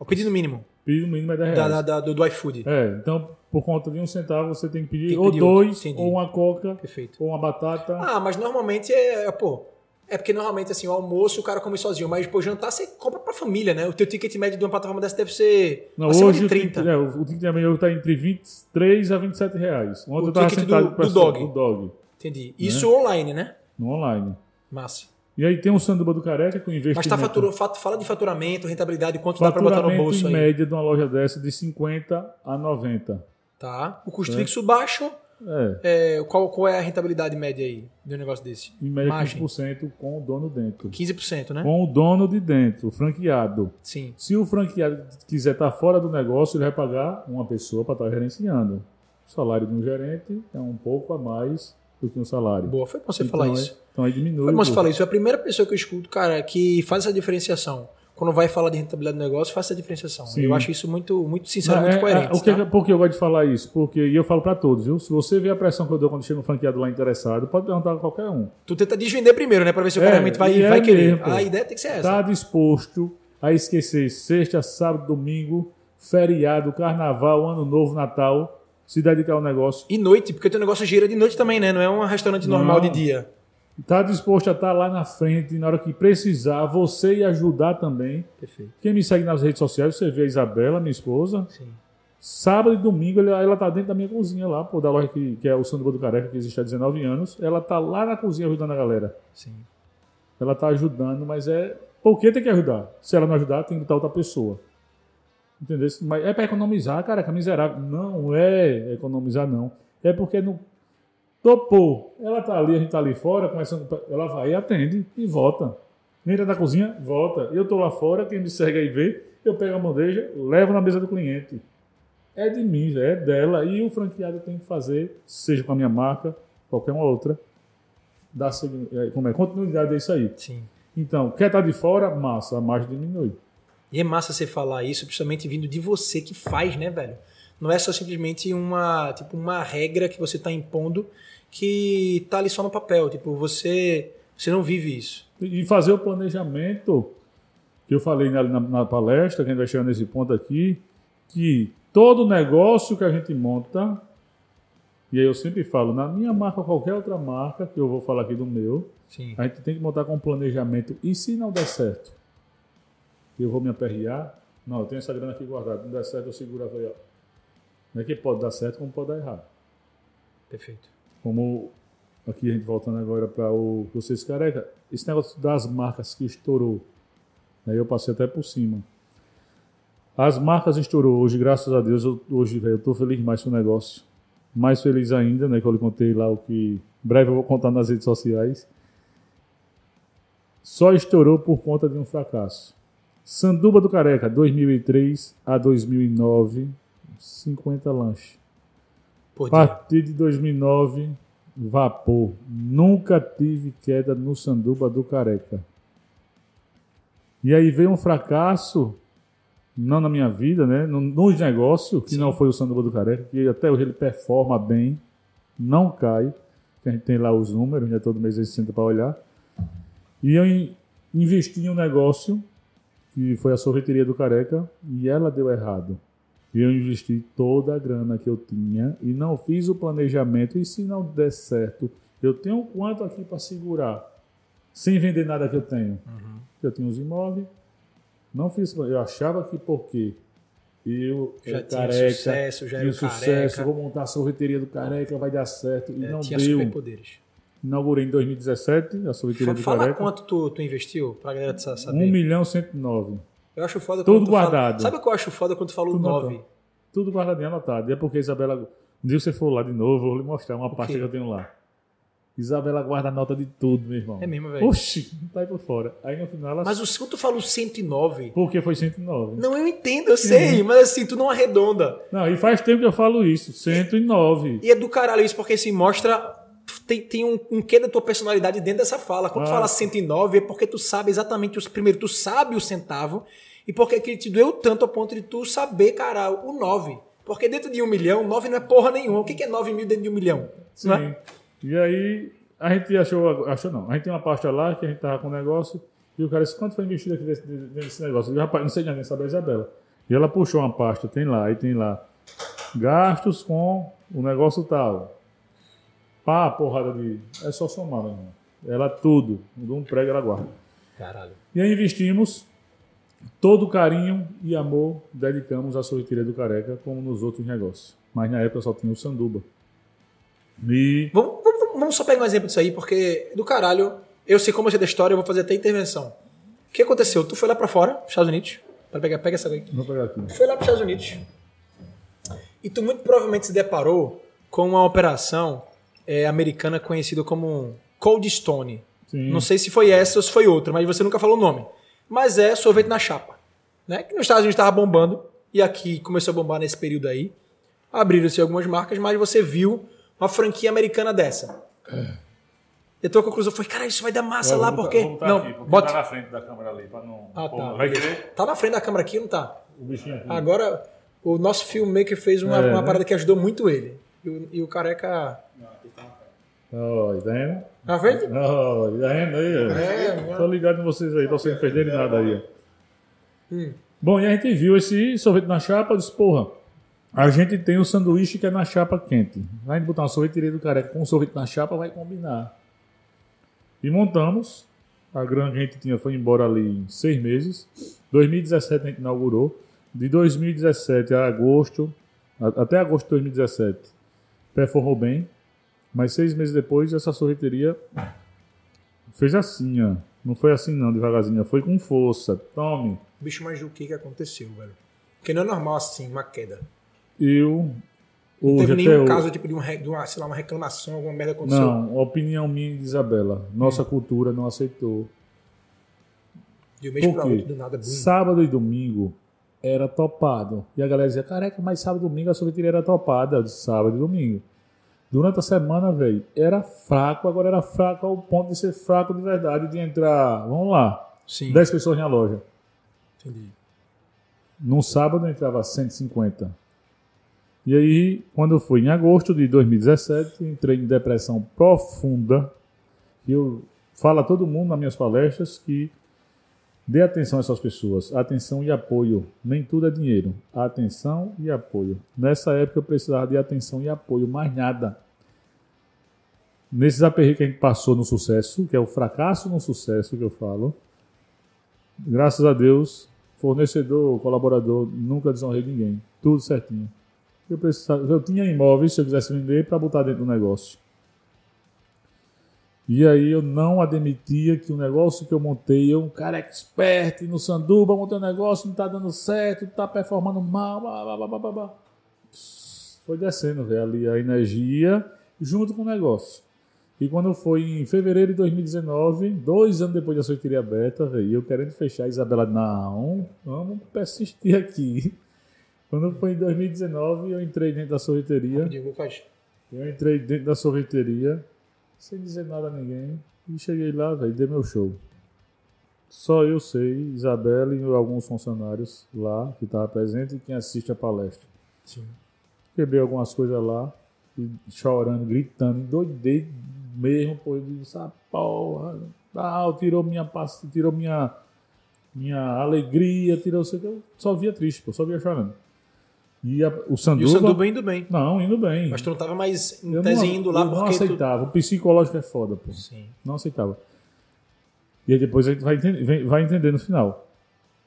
O pedido mínimo Pedido mínimo é 10 da, reais. da- da- do, do iFood. É, então por conta de um centavo você tem que pedir Tem que ou pedir outro, dois, ou uma coca, Perfeito. ou uma batata. Ah, mas normalmente é, é, pô. É porque normalmente, assim, o almoço o cara come sozinho, mas, pô, jantar você compra pra família, né? O teu ticket médio de uma plataforma dessa deve ser Não, acima hoje de o 30. ticket, é, o ticket amanhã está entre 23 a 27 reais. Ontem O eu tava ticket sentado do- o do dog. do dog, Entendi. Isso online, né? no online. Massa. E aí tem um sanduba do careca com investimento. Mas tá fatura, fat- fala de faturamento, rentabilidade, quanto dá pra botar no bolso em aí. média de uma loja dessa de 50 a 90. Tá. O custo fixo baixo. É, é, qual, qual é a rentabilidade média aí de um negócio desse? em média Margem. 15% com o dono dentro. 15%, né? Com o dono de dentro, o franqueado. Sim. Se o franqueado quiser estar fora do negócio, ele vai pagar uma pessoa para estar gerenciando. O salário de um gerente é um pouco a mais do que um salário. Boa, foi bom você Então, falar é- isso. Então aí diminui. Foi bom você falar isso. É a primeira pessoa que eu escuto, cara, que faz essa diferenciação. Quando vai falar de rentabilidade do negócio, faça a diferenciação. Sim. Eu acho isso muito, muito sincero, Não, muito é- coerente. é- o que, tá? Por que eu gosto de falar isso? Porque, e eu falo pra todos, viu? Se você vê a pressão que eu dou quando chega um franqueado lá interessado, pode perguntar a qualquer um. Tu tenta desvender primeiro, né? Pra ver se o É, cara realmente vai, é vai querer. mesmo, a ideia tem que ser essa. Está disposto a esquecer sexta, sábado, domingo, feriado, carnaval, ano novo, Natal, se dedicar ao negócio. E noite, porque o teu negócio gira de noite também, né? Não é um restaurante normal Não. de dia. Está disposto a estar lá na frente, na hora que precisar, você e ajudar também. Perfeito. Quem me segue nas redes sociais, você vê a Isabela, minha esposa. Sim. Sábado e domingo ela, ela tá dentro da minha cozinha lá, pô, da loja que, que é o Sanduba do Careca, que existe há 19 anos. Ela tá lá na cozinha ajudando a galera. Sim. Ela tá ajudando, mas é. Por que tem que ajudar? Se ela não ajudar, tem que botar outra pessoa. Entendeu? Mas é para economizar, cara, que é miserável. Não é economizar, não. É porque não. Topou. Ela tá ali, a gente tá ali fora, começando. Ela vai e atende e volta. Entra na cozinha, volta. Eu tô lá fora, quem me segue aí vê, eu pego a bandeja, levo na mesa do cliente. É de mim, é dela. E o franqueado tem que fazer, seja com a minha marca, qualquer uma outra, dar segui- é, como é, continuidade é isso aí. Sim. Então, quer estar de fora, massa, a margem diminui. E é massa você falar isso, principalmente vindo de você que faz, né, velho? Não é só simplesmente uma, tipo, uma regra que você tá impondo que tá ali só no papel. Tipo, você, você não vive isso. E fazer o planejamento, que eu falei na, na- na palestra, que a gente vai chegar nesse ponto aqui, que todo negócio que a gente monta, e aí eu sempre falo, na minha marca ou qualquer outra marca, que eu vou falar aqui do meu, Sim. a gente tem que montar com um planejamento. E se não der certo? Eu vou me aperrear? Não, eu tenho essa grana aqui guardada. Não der certo, eu seguro ó. Não é que pode dar certo, como pode dar errado. Perfeito. Como aqui a gente voltando agora para o vocês careca, esse negócio das marcas que estourou, aí eu passei até por cima. As marcas estourou hoje, graças a Deus, eu, hoje velho, eu tô feliz mais com o negócio. Mais feliz ainda, né, que eu lhe contei lá o que breve eu vou contar nas redes sociais. Só estourou por conta de um fracasso. Sanduba do Careca, 2003 a 2009, 50 lanches. Por A partir de 2009, vapor. Nunca tive queda no Sanduba do Careca. E aí veio um fracasso, não na minha vida, né? no- Nos negócios, que Sim. não foi o Sanduba do Careca, que até hoje ele performa bem, não cai. que A gente tem lá os números, né? todo mês a gente senta para olhar. E eu in- investi em um negócio, que foi a sorveteria do Careca, e ela deu errado. E eu investi toda a grana que eu tinha e não fiz o planejamento. E se não der certo, eu tenho quanto aqui para segurar? Sem vender nada que eu tenho. Eu tinha os imóveis, não fiz. Eu achava que porque eu Já tinha careca, sucesso, já tinha o sucesso, careca. vou montar a sorveteria do careca, vai dar certo. E É, não tinha deu. superpoderes. Inaugurei em 2017 a sorveteria do Fala careca. quanto tu, tu investiu pra galera sa- 1 saber. milhão 109. Eu acho foda Tudo tu fala- guardado. Sabe o que eu acho foda quando tu fala o Tudo 9? anotado. Tudo guardadinho anotado. E é porque Isabela. Um dia você for lá de novo, eu vou lhe mostrar uma pasta que eu tenho lá. Isabela guarda nota de tudo, meu irmão. É mesmo, velho. Oxi, tá aí por fora. Aí no final ela. Mas o quando tu fala o 109, Porque foi 109. não, eu entendo, eu sei, mas assim, tu não arredonda. Não, e faz tempo que eu falo isso. 109. E é do caralho isso, porque assim, mostra. Tem, tem um, um quê da tua personalidade dentro dessa fala. Quando tu Ah. fala 109, é porque tu sabe exatamente os. Primeiro, tu sabe o centavo, e porque aquele te doeu tanto a ponto de tu saber, cara, o 9. Porque dentro de um milhão, 9 não é porra nenhuma. O que que é 9 mil dentro de um milhão? Sim. Não é? E aí a gente achou, achou não. A gente tem uma pasta lá que a gente tava com um negócio. E o cara disse, quanto foi investido aqui nesse, nesse negócio? Eu, rapaz, não sei nem saber a Isabela. E ela puxou uma pasta, tem lá, aí tem lá. Gastos com o negócio tal. Pá, porrada de. É só somar, irmão. Ela tudo. De um prego ela guarda. Caralho. E aí investimos todo o carinho e amor dedicamos à sorveteria do Careca, como nos outros negócios. Mas na época só tinha o Sanduba. E Vamos, vamos, vamos só pegar um exemplo disso aí, porque do caralho, eu sei como é da história, eu vou fazer até intervenção. O que aconteceu? Tu foi lá pra fora, Estados Unidos, para pegar, pega essa aí. Vou pegar aqui. Foi lá para Estados Unidos e tu muito provavelmente se deparou com uma operação é, americana conhecida como Cold Stone. Sim. Não sei se foi essa ou se foi outra, mas você nunca falou o nome. Mas é sorvete na chapa. Né? Que nos Estados Unidos estava bombando e aqui começou a bombar nesse período aí. Abriram-se algumas marcas, mas você viu uma franquia americana dessa. E a tua conclusão foi, cara, isso vai dar massa Eu lá, porque. não, aqui, porque bota. tá na frente da câmera ali, pra não... Ah, pô, tá. Vai querer Tá na frente da câmera aqui, não tá? o bichinho aqui. Agora, o nosso filmmaker fez uma, É, uma né? parada que ajudou muito ele. E o, e o careca. Ó, tá vendo? Na frente? Ó, tá vendo aí? ó? É, Tô ligado em vocês aí, pra vocês não perderem nada aí. Hum. Bom, e a gente viu esse sorvete na chapa, disse, porra, a gente tem o sanduíche que é na chapa quente. Vai botar uma sorveteria do careca com um sorvete na chapa, vai combinar. E montamos. A grana que a gente tinha foi embora ali em seis meses. 2017 a gente inaugurou. De 2017 a agosto, até agosto de 2017, performou bem. Mas seis meses depois, essa sorveteria fez assim, ó. Não foi assim não, devagarzinho. Foi com força. Tome. Bicho, mas o que que aconteceu, velho? Porque não é normal assim, uma queda. Eu. Não teve nenhum caso tipo, de, um, de uma, sei lá, uma reclamação, alguma merda aconteceu. Não, opinião minha e de Isabela. Nossa cultura não aceitou. De um mês pra Por quê? outro, do nada. Boom. Sábado e domingo era topado. E a galera dizia, careca, mas sábado e domingo a sorveteria era topada. Sábado e domingo. Durante a semana, velho, era fraco, agora era fraco ao ponto de ser fraco de verdade, de entrar, vamos lá, Sim, 10 pessoas na loja. entendi. No sábado entrava 150. E aí, quando foi em agosto de 2017, entrei em depressão profunda. E eu falo a todo mundo nas minhas palestras que dê atenção a essas pessoas. Atenção e apoio. Nem tudo é dinheiro. Atenção e apoio. Nessa época eu precisava de atenção e apoio, mais nada. Nesses aperreios que a gente passou no sucesso, que é o fracasso no sucesso que eu falo, graças a Deus, fornecedor, colaborador, nunca desonrei ninguém. Tudo certinho. Eu, precisava, eu tinha imóveis, se eu quisesse vender, para botar dentro do negócio. E aí eu não admitia que o negócio que eu montei, eu, um cara expert no Sanduba, montei um negócio, não tá dando certo, tá performando mal, blá, blá, blá, blá. Foi descendo, velho, ali a energia junto com o negócio. E quando foi em fevereiro de 2019, dois anos depois da sorveteria aberta, velho, eu querendo fechar, a Isabela, não, vamos persistir aqui. Quando foi em 2019, eu entrei dentro da sorveteria. Eu entrei dentro da sorveteria, sem dizer nada a ninguém, e cheguei lá, velho, dei meu show. Só eu sei, Isabela e alguns funcionários lá que estavam presentes e quem assiste a palestra. Sim. Quebrei algumas coisas lá, e chorando, gritando, endoidei mesmo, pô, eu disse, ah, porra, ah, tirou minha paz, tirou minha, minha alegria, tirou, sei que, eu só via triste, pô, só via chorando. E a- o E Sanduba... o Sanduba indo bem. Não, indo bem. Mas tu não tava mais em tese não, indo lá eu não porque tu... aceitava. O psicológico é foda, pô. Sim. Não aceitava. E aí depois a gente vai entender, vai entender no final.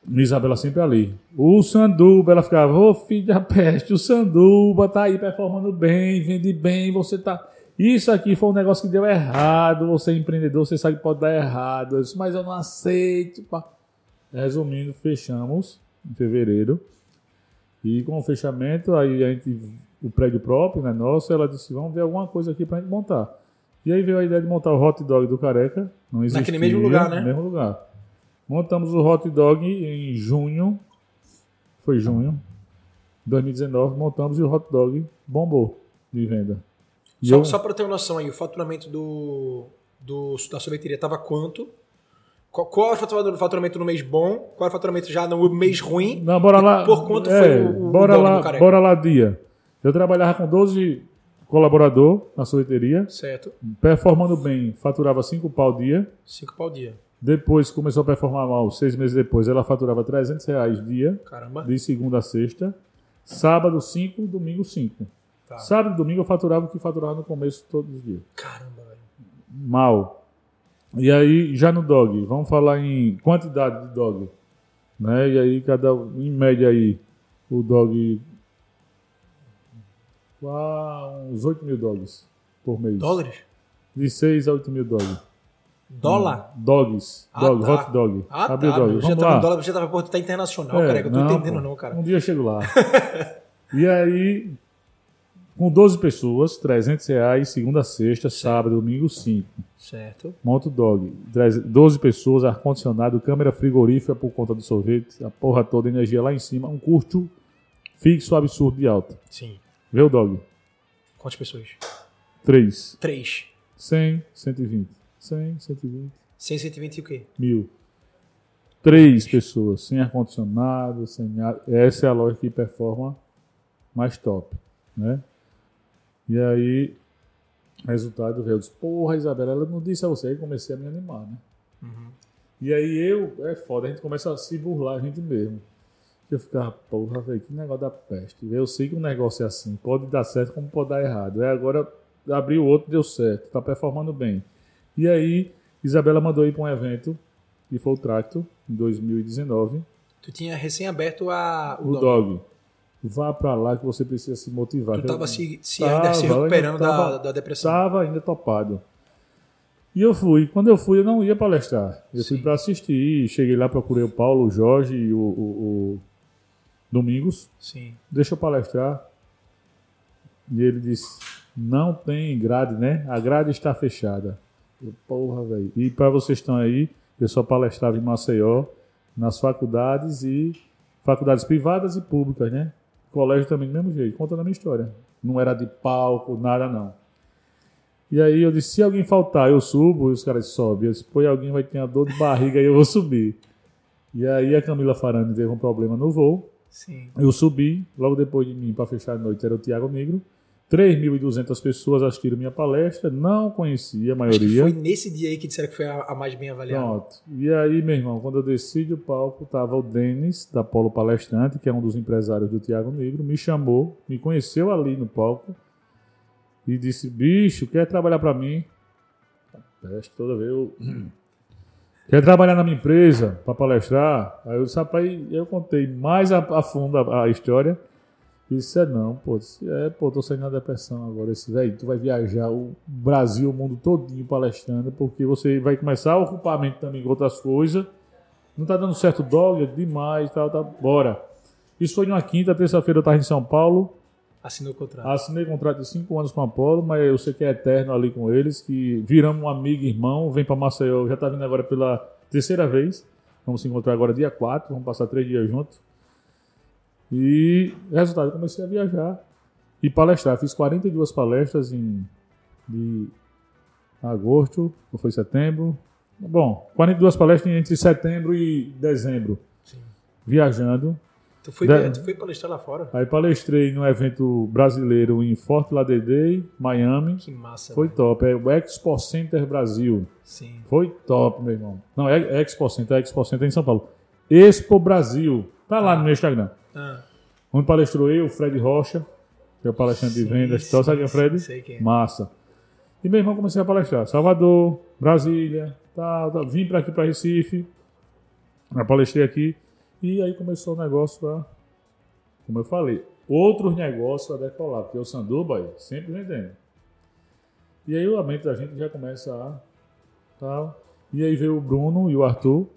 E Isabela sempre ali. O Sanduba, ela ficava, ô filho da peste, o Sanduba tá aí performando bem, vende bem, você tá. Isso aqui foi um negócio que deu errado, você é empreendedor, você sabe que pode dar errado. Eu disse, mas eu não aceito. pá. Resumindo, fechamos em fevereiro. E com o fechamento, aí a gente, o prédio próprio, né, nosso, ela disse, vamos ver alguma coisa aqui pra gente montar. E aí veio a ideia de montar o hot dog do Careca. Não existia. Naquele mesmo lugar, né? No mesmo lugar. Montamos o hot dog em junho. Foi junho. 2019, montamos e o hot dog bombou de venda. Só, eu- só pra ter uma noção aí, o faturamento do, do, da sorveteria tava quanto? Qual, qual era o faturamento- no mês bom? Qual era o faturamento já no mês ruim? Não, bora E lá. por quanto é, foi o, o bora lá, bora lá dia. Eu trabalhava com 12 colaboradores na sorveteria, Certo. performando bem, faturava 5 pau dia. Cinco pau dia. Depois começou a performar mal, seis meses depois, ela faturava 300 reais dia, Caramba. de segunda a sexta. Sábado 5, domingo 5. Tá. Sábado e domingo eu faturava o que faturava no começo todos os dias. Caramba, velho. Mal. E aí, já no dog, vamos falar em quantidade de dog. Né? E aí, cada, em média aí, o dog. ah, uns 8 mil dogs por mês. Dólares? De 6 a 8 mil dogs. Dólar? Dogs. Ah, Dog, tá. hot dog. Ah, tá. dog. Já tava em dólar, já tava, pô, tu tá internacional, É, cara. que Eu tô não, entendendo pô. não, cara. Um dia eu chego lá. <laughs> e aí, com 12 pessoas, 300 reais, segunda a sexta, sábado, domingo, 5. Certo. Monto dog. 12 pessoas, ar-condicionado, câmera frigorífica por conta do sorvete, a porra toda, energia lá em cima, um custo fixo absurdo de alta. Sim. Vê o dog. Quantas pessoas? 3. Três. 100, 120. 100, 120. 100, 120 e o quê? mil. Três pessoas, sem ar-condicionado, sem ar. Essa é a loja que performa mais top, né? E aí, resultado. Eu disse, porra, Isabela, ela não disse a você. Aí comecei a me animar, né? E aí eu, é foda, a gente começa a se burlar a gente mesmo. Eu ficava, porra, velho, que negócio da peste. Eu sei que um negócio é assim, pode dar certo como pode dar errado. Aí agora abriu o outro, deu certo, tá performando bem. E aí, Isabela mandou ir para um evento, que foi o Tracto, em 2019. Tu tinha recém aberto a, o, O dog. Dog. Vá para lá que você precisa se motivar. Tu tava se, se Tava, ainda se eu ainda recuperando da, tava- da depressão. Estava ainda topado. E eu fui. Quando eu fui, eu não ia palestrar. Eu fui Sim. para assistir. Cheguei lá, procurei o Paulo, o Jorge e o, o- o Domingos. Sim. Deixa eu palestrar. E ele disse: Não tem grade, né? A grade está fechada. Eu, porra, velho. E para vocês que estão aí, eu só palestrava em Maceió, nas faculdades e faculdades privadas e públicas, né? Colégio também do mesmo jeito. Conta na minha história. Não era de palco, nada não. E aí eu disse: Se alguém faltar, eu subo. E os caras sobem. Eu disse: Pô, alguém vai ter uma dor de barriga e eu vou subir. E aí a Camila Farani teve um problema no voo. Sim. Eu subi, logo depois de mim, para fechar a noite, era o Tiago Negro. 3.200 pessoas assistiram minha palestra, não conhecia a maioria. foi nesse dia aí que disseram que foi a, a mais bem avaliada. Pronto. E aí, meu irmão, quando eu desci do palco, tava o Denis, da Polo Palestrante, que é um dos empresários do Tiago Negro, me chamou, me conheceu ali no palco e disse: Bicho, quer trabalhar para mim? Peste toda vez eu. <clears throat> Quer trabalhar na minha empresa para palestrar? Aí eu disse, rapaz, eu contei mais a, a fundo a, a história. Disse, é não, pô. É, pô, tô saindo da depressão agora. Esse velho, tu vai viajar o Brasil, o mundo todinho palestrando, porque você vai começar a ocupar a mente também com outras coisas. Não tá dando certo dog, demais, tal, tal. Bora. Isso foi numa quinta, terça-feira eu tava em São Paulo. Assinou o contrato. Assinei contrato de cinco anos com a Apollo, mas eu sei que é eterno ali com eles, que viramos um amigo e irmão, vem para Maceió, já tá vindo agora pela terceira vez. Vamos se encontrar agora dia 4, vamos passar três dias juntos. E resultado, eu comecei a viajar e palestrar. Fiz 42 palestras em de agosto, ou foi setembro. Bom, 42 palestras entre setembro e dezembro, Sim. viajando. Tu foi, Da- tu foi palestrar lá fora? Aí palestrei no evento brasileiro em Fort Lauderdale, Miami. Que massa. Foi velho. top. É o Expo Center Brasil. Sim. Foi top, meu irmão. Não, é Expo Center, é Expo Center em São Paulo. Expo Brasil. Tá lá no meu Instagram. Ah, Onde palestrou eu, o Fred Rocha, que é o palestrante de sim, vendas. Sabe quem é o sim, Fred? Sei quem é. Massa. E meu irmão comecei a palestrar. Salvador, Brasília, tal, tal. Vim para aqui para Recife. Eu palestrei aqui. E aí começou o negócio a, como eu falei, outros negócios a decolar. Porque o Sanduba sempre vendendo. E aí o mente da gente já começa a. Tal. E aí veio o Bruno e o Arthur,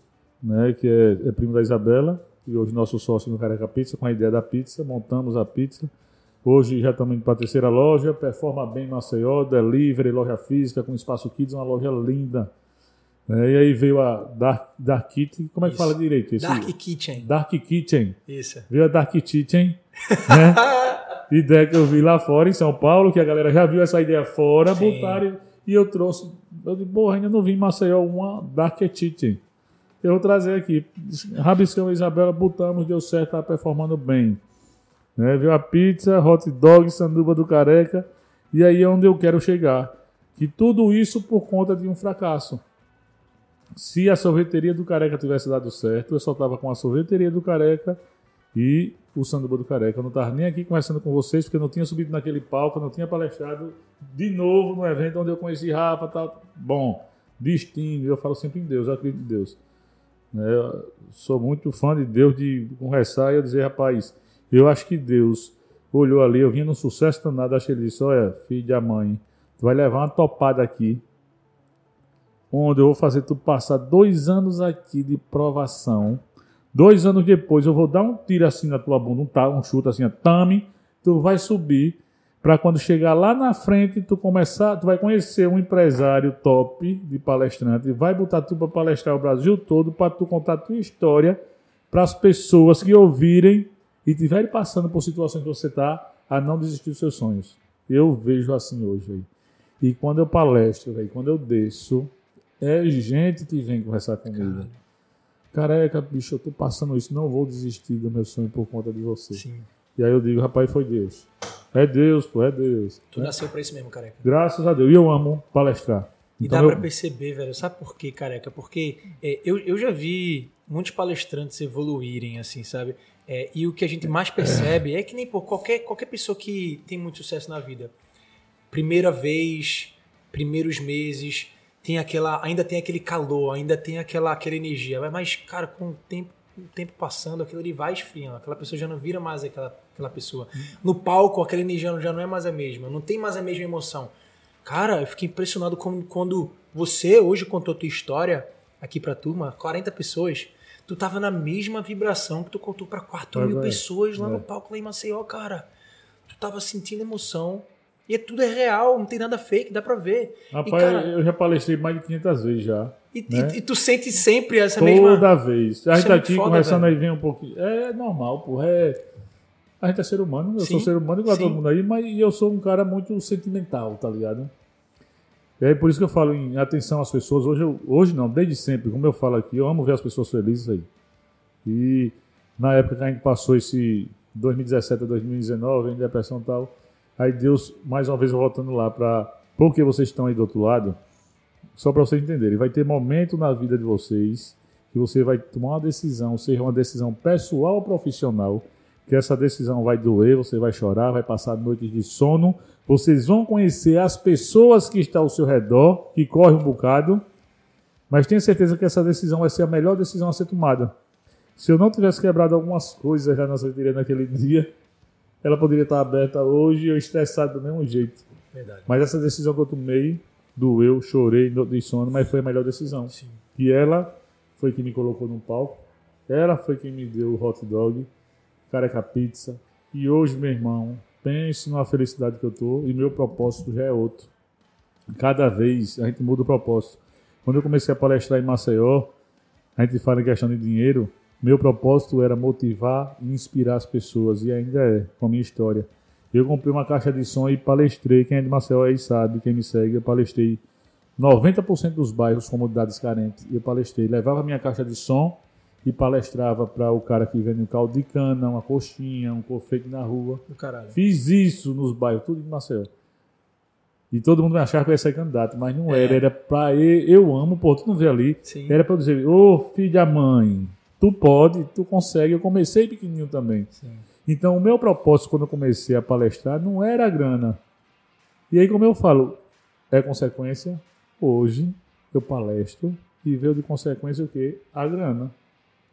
né, que é, é primo da Isabela, e hoje nosso sócio no Careca Pizza, com a ideia da pizza, montamos a pizza. Hoje já estamos indo para a terceira loja, performa bem em Maceió, delivery, loja física, com espaço kids, uma loja linda. É, e aí veio a Dark, Dark Kitchen, como é que Isso. fala direito? Esse- Dark Kitchen. Dark Kitchen. Isso. Veio a Dark Kitchen, <laughs> né? ideia que eu vi lá fora em São Paulo, que a galera já viu essa ideia fora, Sim. botaram e eu trouxe. Eu disse, porra, ainda não vi em Maceió uma Dark Kitchen. Eu vou trazer aqui. Rabiscão e Isabela, botamos, deu certo, tá performando bem. Né? Viu a pizza, hot dog, sanduba do careca. E aí é onde eu quero chegar. Que tudo isso por conta de um fracasso. Se a sorveteria do careca tivesse dado certo, eu só tava com a sorveteria do careca e o sanduba do careca. Eu não estava nem aqui conversando com vocês, porque eu não tinha subido naquele palco, eu não tinha palestrado de novo no evento onde eu conheci Rafa tal. Bom, destino, eu falo sempre em Deus, eu acredito em Deus. Né, sou muito fã de Deus, de conversar e eu dizer, rapaz, eu acho que Deus olhou ali, eu vinha num sucesso danado, acho que ele disse, olha, filho da mãe, tu vai levar uma topada aqui, onde eu vou fazer tu passar dois anos aqui de provação. Dois anos depois eu vou dar um tiro assim na tua bunda, um, um chute assim, ó, tame, tu vai subir para quando chegar lá na frente tu começar, tu vai conhecer um empresário top de palestrante, vai botar tu para palestrar o Brasil todo para tu contar a tua história para as pessoas que ouvirem e estiverem passando por situações que você está a não desistir dos seus sonhos. Eu vejo assim hoje aí. E quando eu palestro, velho, quando eu desço, É gente que vem conversar comigo. Careca, bicho, eu tô passando isso, não vou desistir do meu sonho por conta de você. Sim. E aí eu digo, rapaz, foi Deus. É Deus, pô, é Deus. Tu nasceu pra isso mesmo, careca. Graças a Deus. E eu amo palestrar. E Então dá eu- pra perceber, velho. Sabe por quê, careca? Porque é, eu, eu já vi muitos palestrantes evoluírem, assim, sabe? É, e o que a gente mais percebe é que nem pô, qualquer, qualquer pessoa que tem muito sucesso na vida, primeira vez, primeiros meses, tem aquela, ainda tem aquele calor, ainda tem aquela, aquela energia. Mas- cara, com o tempo, o tempo passando, aquilo ali vai esfriando. Aquela pessoa já não vira mais aquela, aquela pessoa. No palco, aquela energia já não é mais a mesma. Não tem mais a mesma emoção. Cara, eu fiquei impressionado como, quando você hoje contou tua história aqui pra turma, 40 pessoas, tu tava na mesma vibração que tu contou pra 4 Pois mil é. pessoas lá É. no palco lá em Maceió, cara. Tu tava sentindo emoção. E é tudo é real, não tem nada fake, dá pra ver. Rapaz, e, cara, eu já palestrei mais de 500 vezes já. e, né? e- e tu sente sempre essa Toda mesma. vez. A gente tá aqui foda, conversando velho. aí, vem um pouquinho. É normal, porra. É... A gente é ser humano, eu sou Sim, ser humano igual a todo mundo aí, mas eu sou um cara muito sentimental, tá ligado? E aí por isso que eu falo em atenção às pessoas. Hoje, eu- hoje não, desde sempre, como eu falo aqui, eu amo ver as pessoas felizes aí. E na época que a gente passou esse 2017 a 2019, em depressão e tal, aí Deus, mais uma vez voltando lá para por que vocês estão aí do outro lado, só para vocês entenderem, vai ter momento na vida de vocês que você vai tomar uma decisão, seja uma decisão pessoal ou profissional, que essa decisão vai doer, você vai chorar, vai passar noites de sono, vocês vão conhecer as pessoas que estão ao seu redor, que correm um bocado, mas tenha certeza que essa decisão vai ser a melhor decisão a ser tomada. Se eu não tivesse quebrado algumas coisas já na sorteria naquele dia, ela poderia estar aberta hoje e eu estressado do mesmo jeito. Verdade. Mas essa decisão que eu tomei, doeu, chorei, de sono, mas foi a melhor decisão. Sim. E ela foi quem me colocou no palco, ela foi quem me deu o hot dog, careca pizza. E hoje, meu irmão, pense numa felicidade que eu tô e meu propósito já é outro. Cada vez a gente muda o propósito. Quando eu comecei a palestrar em Maceió, a gente fala em questão de dinheiro, meu propósito era motivar e inspirar as pessoas, e ainda é, com a minha história. Eu comprei uma caixa de som e palestrei, quem é de Maceió aí sabe, quem me segue, eu palestrei 90% dos bairros, comunidades carentes, eu palestrei. Levava minha caixa de som e palestrava para o cara que vende um caldo de cana, uma coxinha, um confeito na rua. Fiz isso nos bairros, tudo em Maceió. E todo mundo me achava que eu ia ser candidato, mas não É. era. Era pra eu, eu amo, pô, tu não vê ali. Sim. Era pra eu dizer, ô filho da mãe, tu pode, tu consegue. Eu comecei pequenininho também. Sim. Então, o meu propósito quando eu comecei a palestrar não era a grana. E aí, como eu falo, é consequência. Hoje eu palestro e veio de consequência o quê? A grana.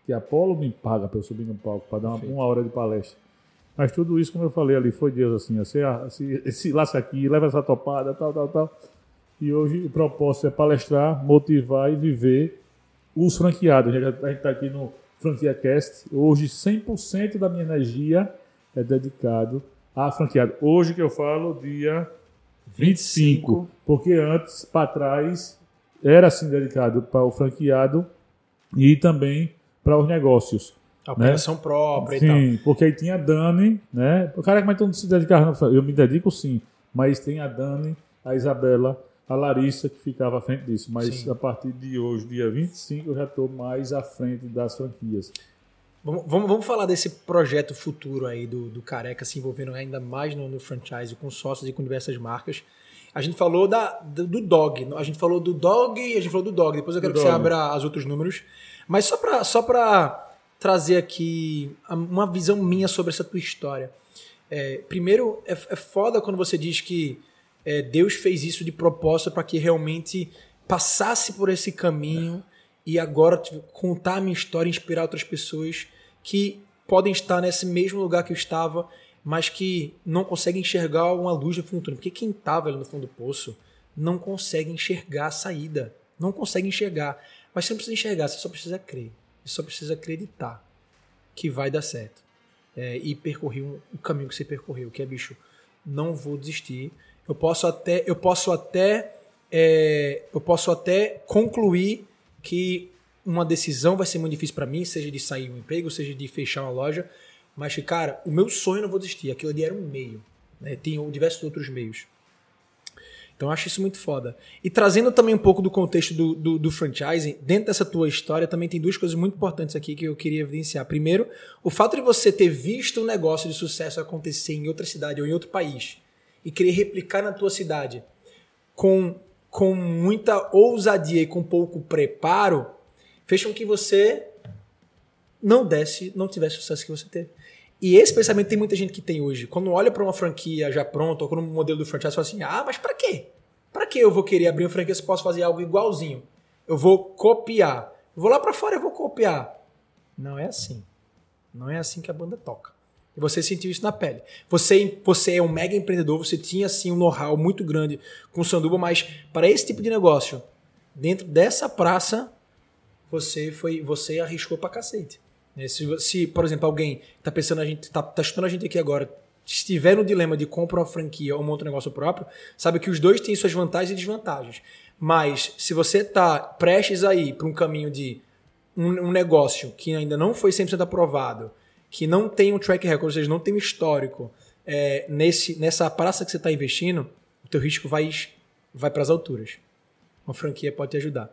Que a Apolo me paga para eu subir no palco, para dar uma, uma hora de palestra. Mas tudo isso, como eu falei ali, foi Deus assim, assim, ah, se, lasca aqui, leva essa topada, tal, tal, tal. E hoje o propósito é palestrar, motivar e viver os franqueados. A gente está aqui no Franquia Cast. Hoje, 100% da minha energia é dedicado a franqueado. Hoje que eu falo, dia 25. Porque antes, para trás, era assim dedicado para o franqueado e também para os negócios. A operação própria e tal. Sim, porque aí tinha a Dani, né? O cara, mas tu não se dedicava. no- Eu me dedico sim, mas tem a Dani, a Isabela, a Larissa que ficava à frente disso. Mas Sim. a partir de hoje, dia 25, eu já estou mais à frente das franquias. Vamos, vamos, vamos falar desse projeto futuro aí do, do Careca se envolvendo ainda mais no, no franchise, com sócios e com diversas marcas. A gente falou da, do, do Dog, a gente falou do Dog e a gente falou do Dog. Depois eu quero Do que você Dog. abra os outros números. Mas só para só pra trazer aqui uma visão minha sobre essa tua história. É, primeiro, é, é foda quando você diz que é, Deus fez isso de propósito para que realmente passasse por esse caminho e agora contar a minha história e inspirar outras pessoas que podem estar nesse mesmo lugar que eu estava, mas que não conseguem enxergar uma luz no fundo do túnel. Porque quem estava ali no fundo do poço não consegue enxergar a saída. Não consegue enxergar. Mas você não precisa enxergar, você só precisa crer. Você só precisa acreditar que vai dar certo. É, e percorrer o caminho que você percorreu, que é, bicho, não vou desistir. Eu posso até, eu posso até, é, eu posso até concluir que uma decisão vai ser muito difícil para mim, seja de sair um emprego, seja de fechar uma loja, mas que, cara, o meu sonho não vou desistir. Aquilo ali era um meio, né? Tem diversos outros meios. Então eu acho isso muito foda. E trazendo também um pouco do contexto do, do, do franchising, dentro dessa tua história também tem duas coisas muito importantes aqui que eu queria evidenciar. Primeiro, o fato de você ter visto um negócio de sucesso acontecer em outra cidade ou em outro país e querer replicar na tua cidade com, com muita ousadia e com pouco preparo, fez com que você não desse, não tivesse o sucesso que você teve. E esse pensamento tem muita gente que tem hoje. Quando olha para uma franquia já pronta, ou quando um modelo do franchise, fala assim: ah, mas para quê? Para que eu vou querer abrir uma franquia se posso fazer algo igualzinho? Eu vou copiar. Eu vou lá para fora e vou copiar. Não é assim. Não é assim que a banda toca. E você sentiu isso na pele. Você, você é um mega empreendedor, você tinha assim um know-how muito grande com o Sanduba, mas para esse tipo de negócio, dentro dessa praça, você foi, você arriscou pra cacete. Né? Se, se, por exemplo, alguém está pensando, a gente tá, tá a gente aqui agora, estiver no dilema de compra uma franquia ou monta um negócio próprio, sabe que os dois têm suas vantagens e desvantagens. Mas se você está prestes a ir para um caminho de um, um, negócio que ainda não foi 100% aprovado, que não tem um track record, ou seja, não tem um histórico é, nesse, nessa praça que você está investindo, o teu risco vai, vai para as alturas. Uma franquia pode te ajudar.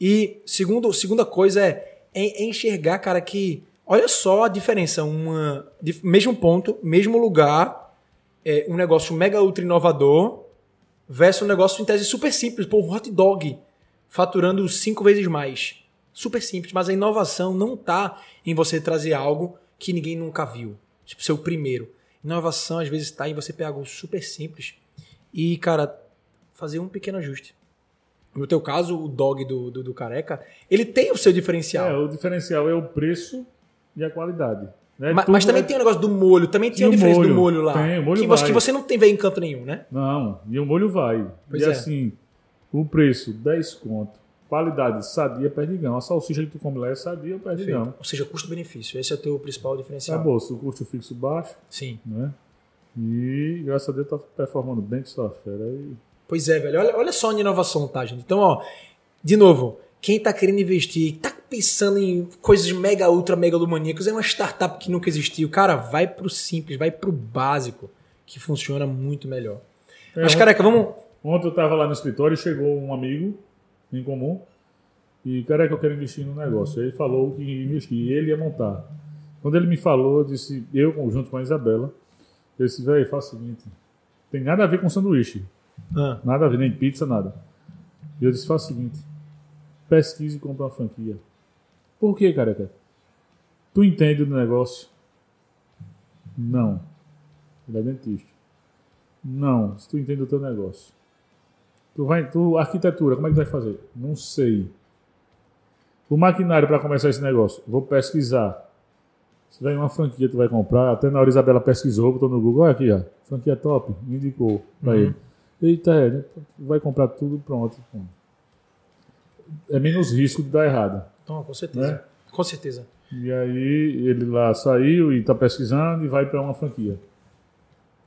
E segundo, segunda coisa é é, é enxergar, cara, que olha só a diferença. Uma, mesmo ponto, mesmo lugar, é, um negócio mega ultra inovador versus um negócio em tese super simples. Pô, um hot dog faturando cinco vezes mais. Super simples, mas a inovação não tá em você trazer algo que ninguém nunca viu. Tipo, ser o primeiro. Inovação, às vezes, está em você pegar algo super simples e, cara, fazer um pequeno ajuste. No teu caso, o dog do, do, do, careca, ele tem o seu diferencial. É, o diferencial é o preço e a qualidade. Né? Mas, mas, também é... tem o negócio do molho, também tem a diferença molho, do molho lá. Tem, o molho que, vai. Você, que você não tem ver em canto nenhum, né? Não, e o molho vai. Pois e é. assim, o preço, 10 conto. Qualidade, sadia, perdigão. A salsicha que tu come lá é sadia, perdigão. Ou seja, custo-benefício. Esse é o teu principal diferencial. É bolso, o custo fixo baixo. Sim. Né? E graças a Deus tá performando bem que só fera. E Pois é, velho. Olha, olha só a inovação, tá, gente? Então, ó, de novo, quem tá querendo investir, tá pensando em coisas mega, ultra, megalomaníacas, é uma startup que nunca existiu. Cara, vai pro simples, vai pro básico, que funciona muito melhor. É, Mas, careca, vamos. Ontem eu tava lá no escritório e chegou um amigo em comum. E, careca, eu quero investir no negócio. Ele falou que investir, ele ia montar. Quando ele me falou, eu disse, eu junto com a Isabela, eu disse, velho, faz o seguinte, tem nada a ver com sanduíche. Ah. Nada a ver, nem pizza, nada. E eu disse: faz o seguinte: pesquise e compre uma franquia. Por que, careca? Tu entende do negócio? Não. Ele é dentista. Não. Se tu entende do teu negócio. Tu vai, tu, arquitetura, como é que tu vai fazer? Não sei. O maquinário para começar esse negócio, vou pesquisar. Se vem uma franquia, tu vai comprar. Até na hora Isabela pesquisou, botou no Google, olha aqui, ó. Franquia top, indicou para uhum. ele. Eita, é, vai comprar tudo pronto. É menos risco de dar errado. Então, com certeza. Né? Com certeza. E aí ele lá saiu e está pesquisando e vai para uma franquia.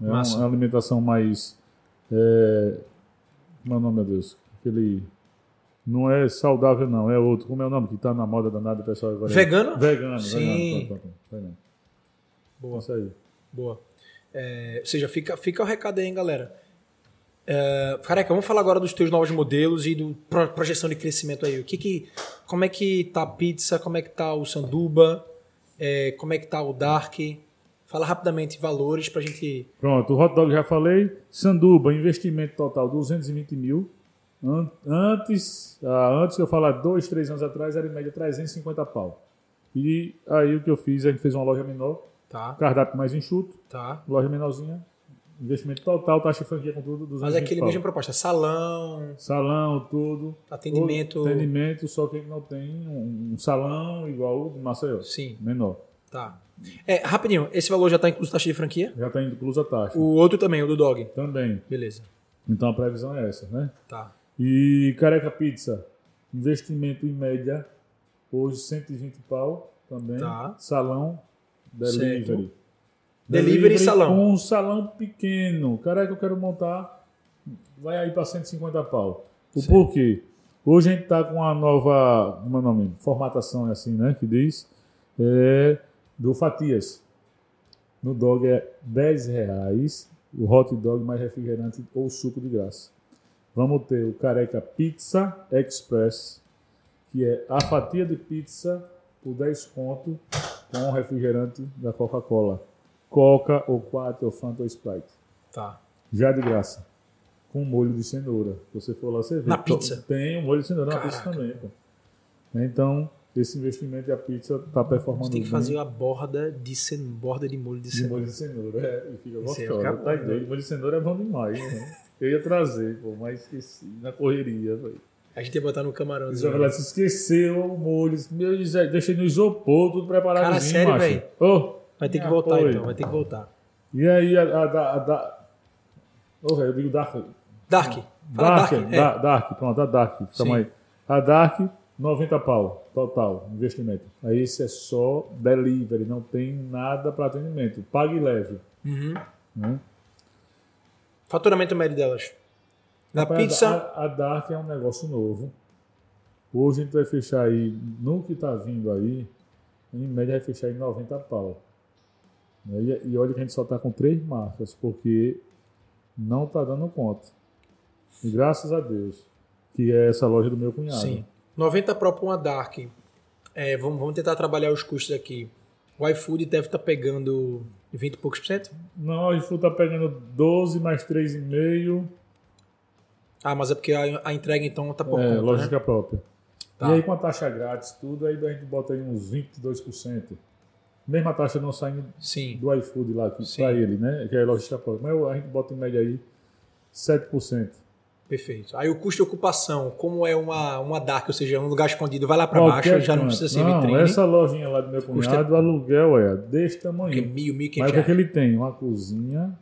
É uma, uma, alimentação mais. É, como é o nome, meu Deus? Aquele. Não é saudável, não, é outro. Como é o nome que está na moda danada, pessoal? Agora vegano? Vegano, Sim. vegano. vegano. Boa. Isso aí. Boa. É, ou seja, fica, fica o recado aí, hein, galera. Uh, careca, vamos falar agora dos teus novos modelos e do pro, projeção de crescimento aí. O que que, como é que tá a pizza? Como é que tá o sanduba? É, como é que tá o dark? Fala rapidamente valores pra gente. Pronto, o hot dog já falei. Sanduba, investimento total 220 mil. Antes, ah, antes que eu falar dois, três anos atrás, era em média 350 pau. E aí o que eu fiz, a gente fez uma loja menor, tá. cardápio mais enxuto, tá. loja menorzinha, Investimento total, taxa de franquia com tudo. Mas é aquele mesmo proposta, salão. Salão, tudo. Atendimento. Atendimento, só que não tem um, salão igual o de Maceió. Sim. Menor. Tá. É, rapidinho, esse valor já está incluso taxa de franquia? Já está incluso a taxa. O outro também, o do dog? Também. Beleza. Então a previsão é essa, né? Tá. E Careca Pizza, investimento em média, hoje 120 pau também. Tá. Salão, delivery. Certo. Delivery, salão. Com um salão pequeno. Cara, que eu quero montar, vai aí para 150 pau. O Sim. porquê? Hoje a gente está com uma nova, como é o nome? Formatação, é assim, né? Que diz, é, do Fatias. No dog é 10 reais, o hot dog mais refrigerante ou suco de graça. vamos ter o Careca Pizza Express, que é a fatia de pizza por 10 conto com o refrigerante da Coca-Cola. Coca ou 4 ou Fanta ou Sprite. Tá. Já de graça. Com molho de cenoura. Você for lá, você vê. Na pizza? Tem o molho de cenoura na Caraca. pizza também. Pô. Então, esse investimento da pizza está performando Você tem que bem. fazer a borda de, cen... borda de molho de De cenoura. molho de cenoura, é, e fica gostoso. fica Tá doido. Molho de cenoura é bom demais, né? Eu ia trazer, pô, mas esqueci, na correria, velho. A gente ia botar no camarão. Isabela se esqueceu o molho. Meu, deixei no isopor, tudo preparadinho, Cara, sério, macho. velho? Ô, Vai ter que voltar então, vai ter que voltar. E aí, a, a, da- a, da- velho, eu digo Dark. Dark. Fala Dark, Dark. é. Da- Dark, pronto, a Dark. Calma aí. A Dark, 90 pau, total, investimento. Aí esse é só delivery, não tem nada para atendimento. Pague leve. Uhum. Né? Faturamento médio delas. Na Rapaz, pizza, A, a Dark é um negócio novo. Hoje a gente vai fechar aí, no que está vindo aí, em média vai fechar em 90 pau. Né? E, olha que a gente só está com três marcas, porque não está dando conta. E graças a Deus, que é essa loja do meu cunhado. sim. 90 Pro para uma Dark. É, vamos, vamos tentar trabalhar os custos aqui. O iFood deve estar pegando 20 e poucos por cento. Não, o iFood tá pegando 12 mais 3,5. Ah, mas é porque a, a entrega então tá por É, conta, lógica né? própria. Tá. E aí com a taxa grátis, tudo, aí a gente bota aí uns 22%. Mesma taxa não saindo Sim. do iFood lá para ele, né? Que é logística própria. Mas a gente bota em média aí 7%. Perfeito. Aí o custo de ocupação, como é uma, uma dark, ou seja, um lugar escondido, vai lá para baixo, já não canto. precisa ser Não, vitrine. essa lojinha lá do meu cunhado, o aluguel é desse Porque tamanho. mil, mil e Mas o que, é ele tem? Uma cozinha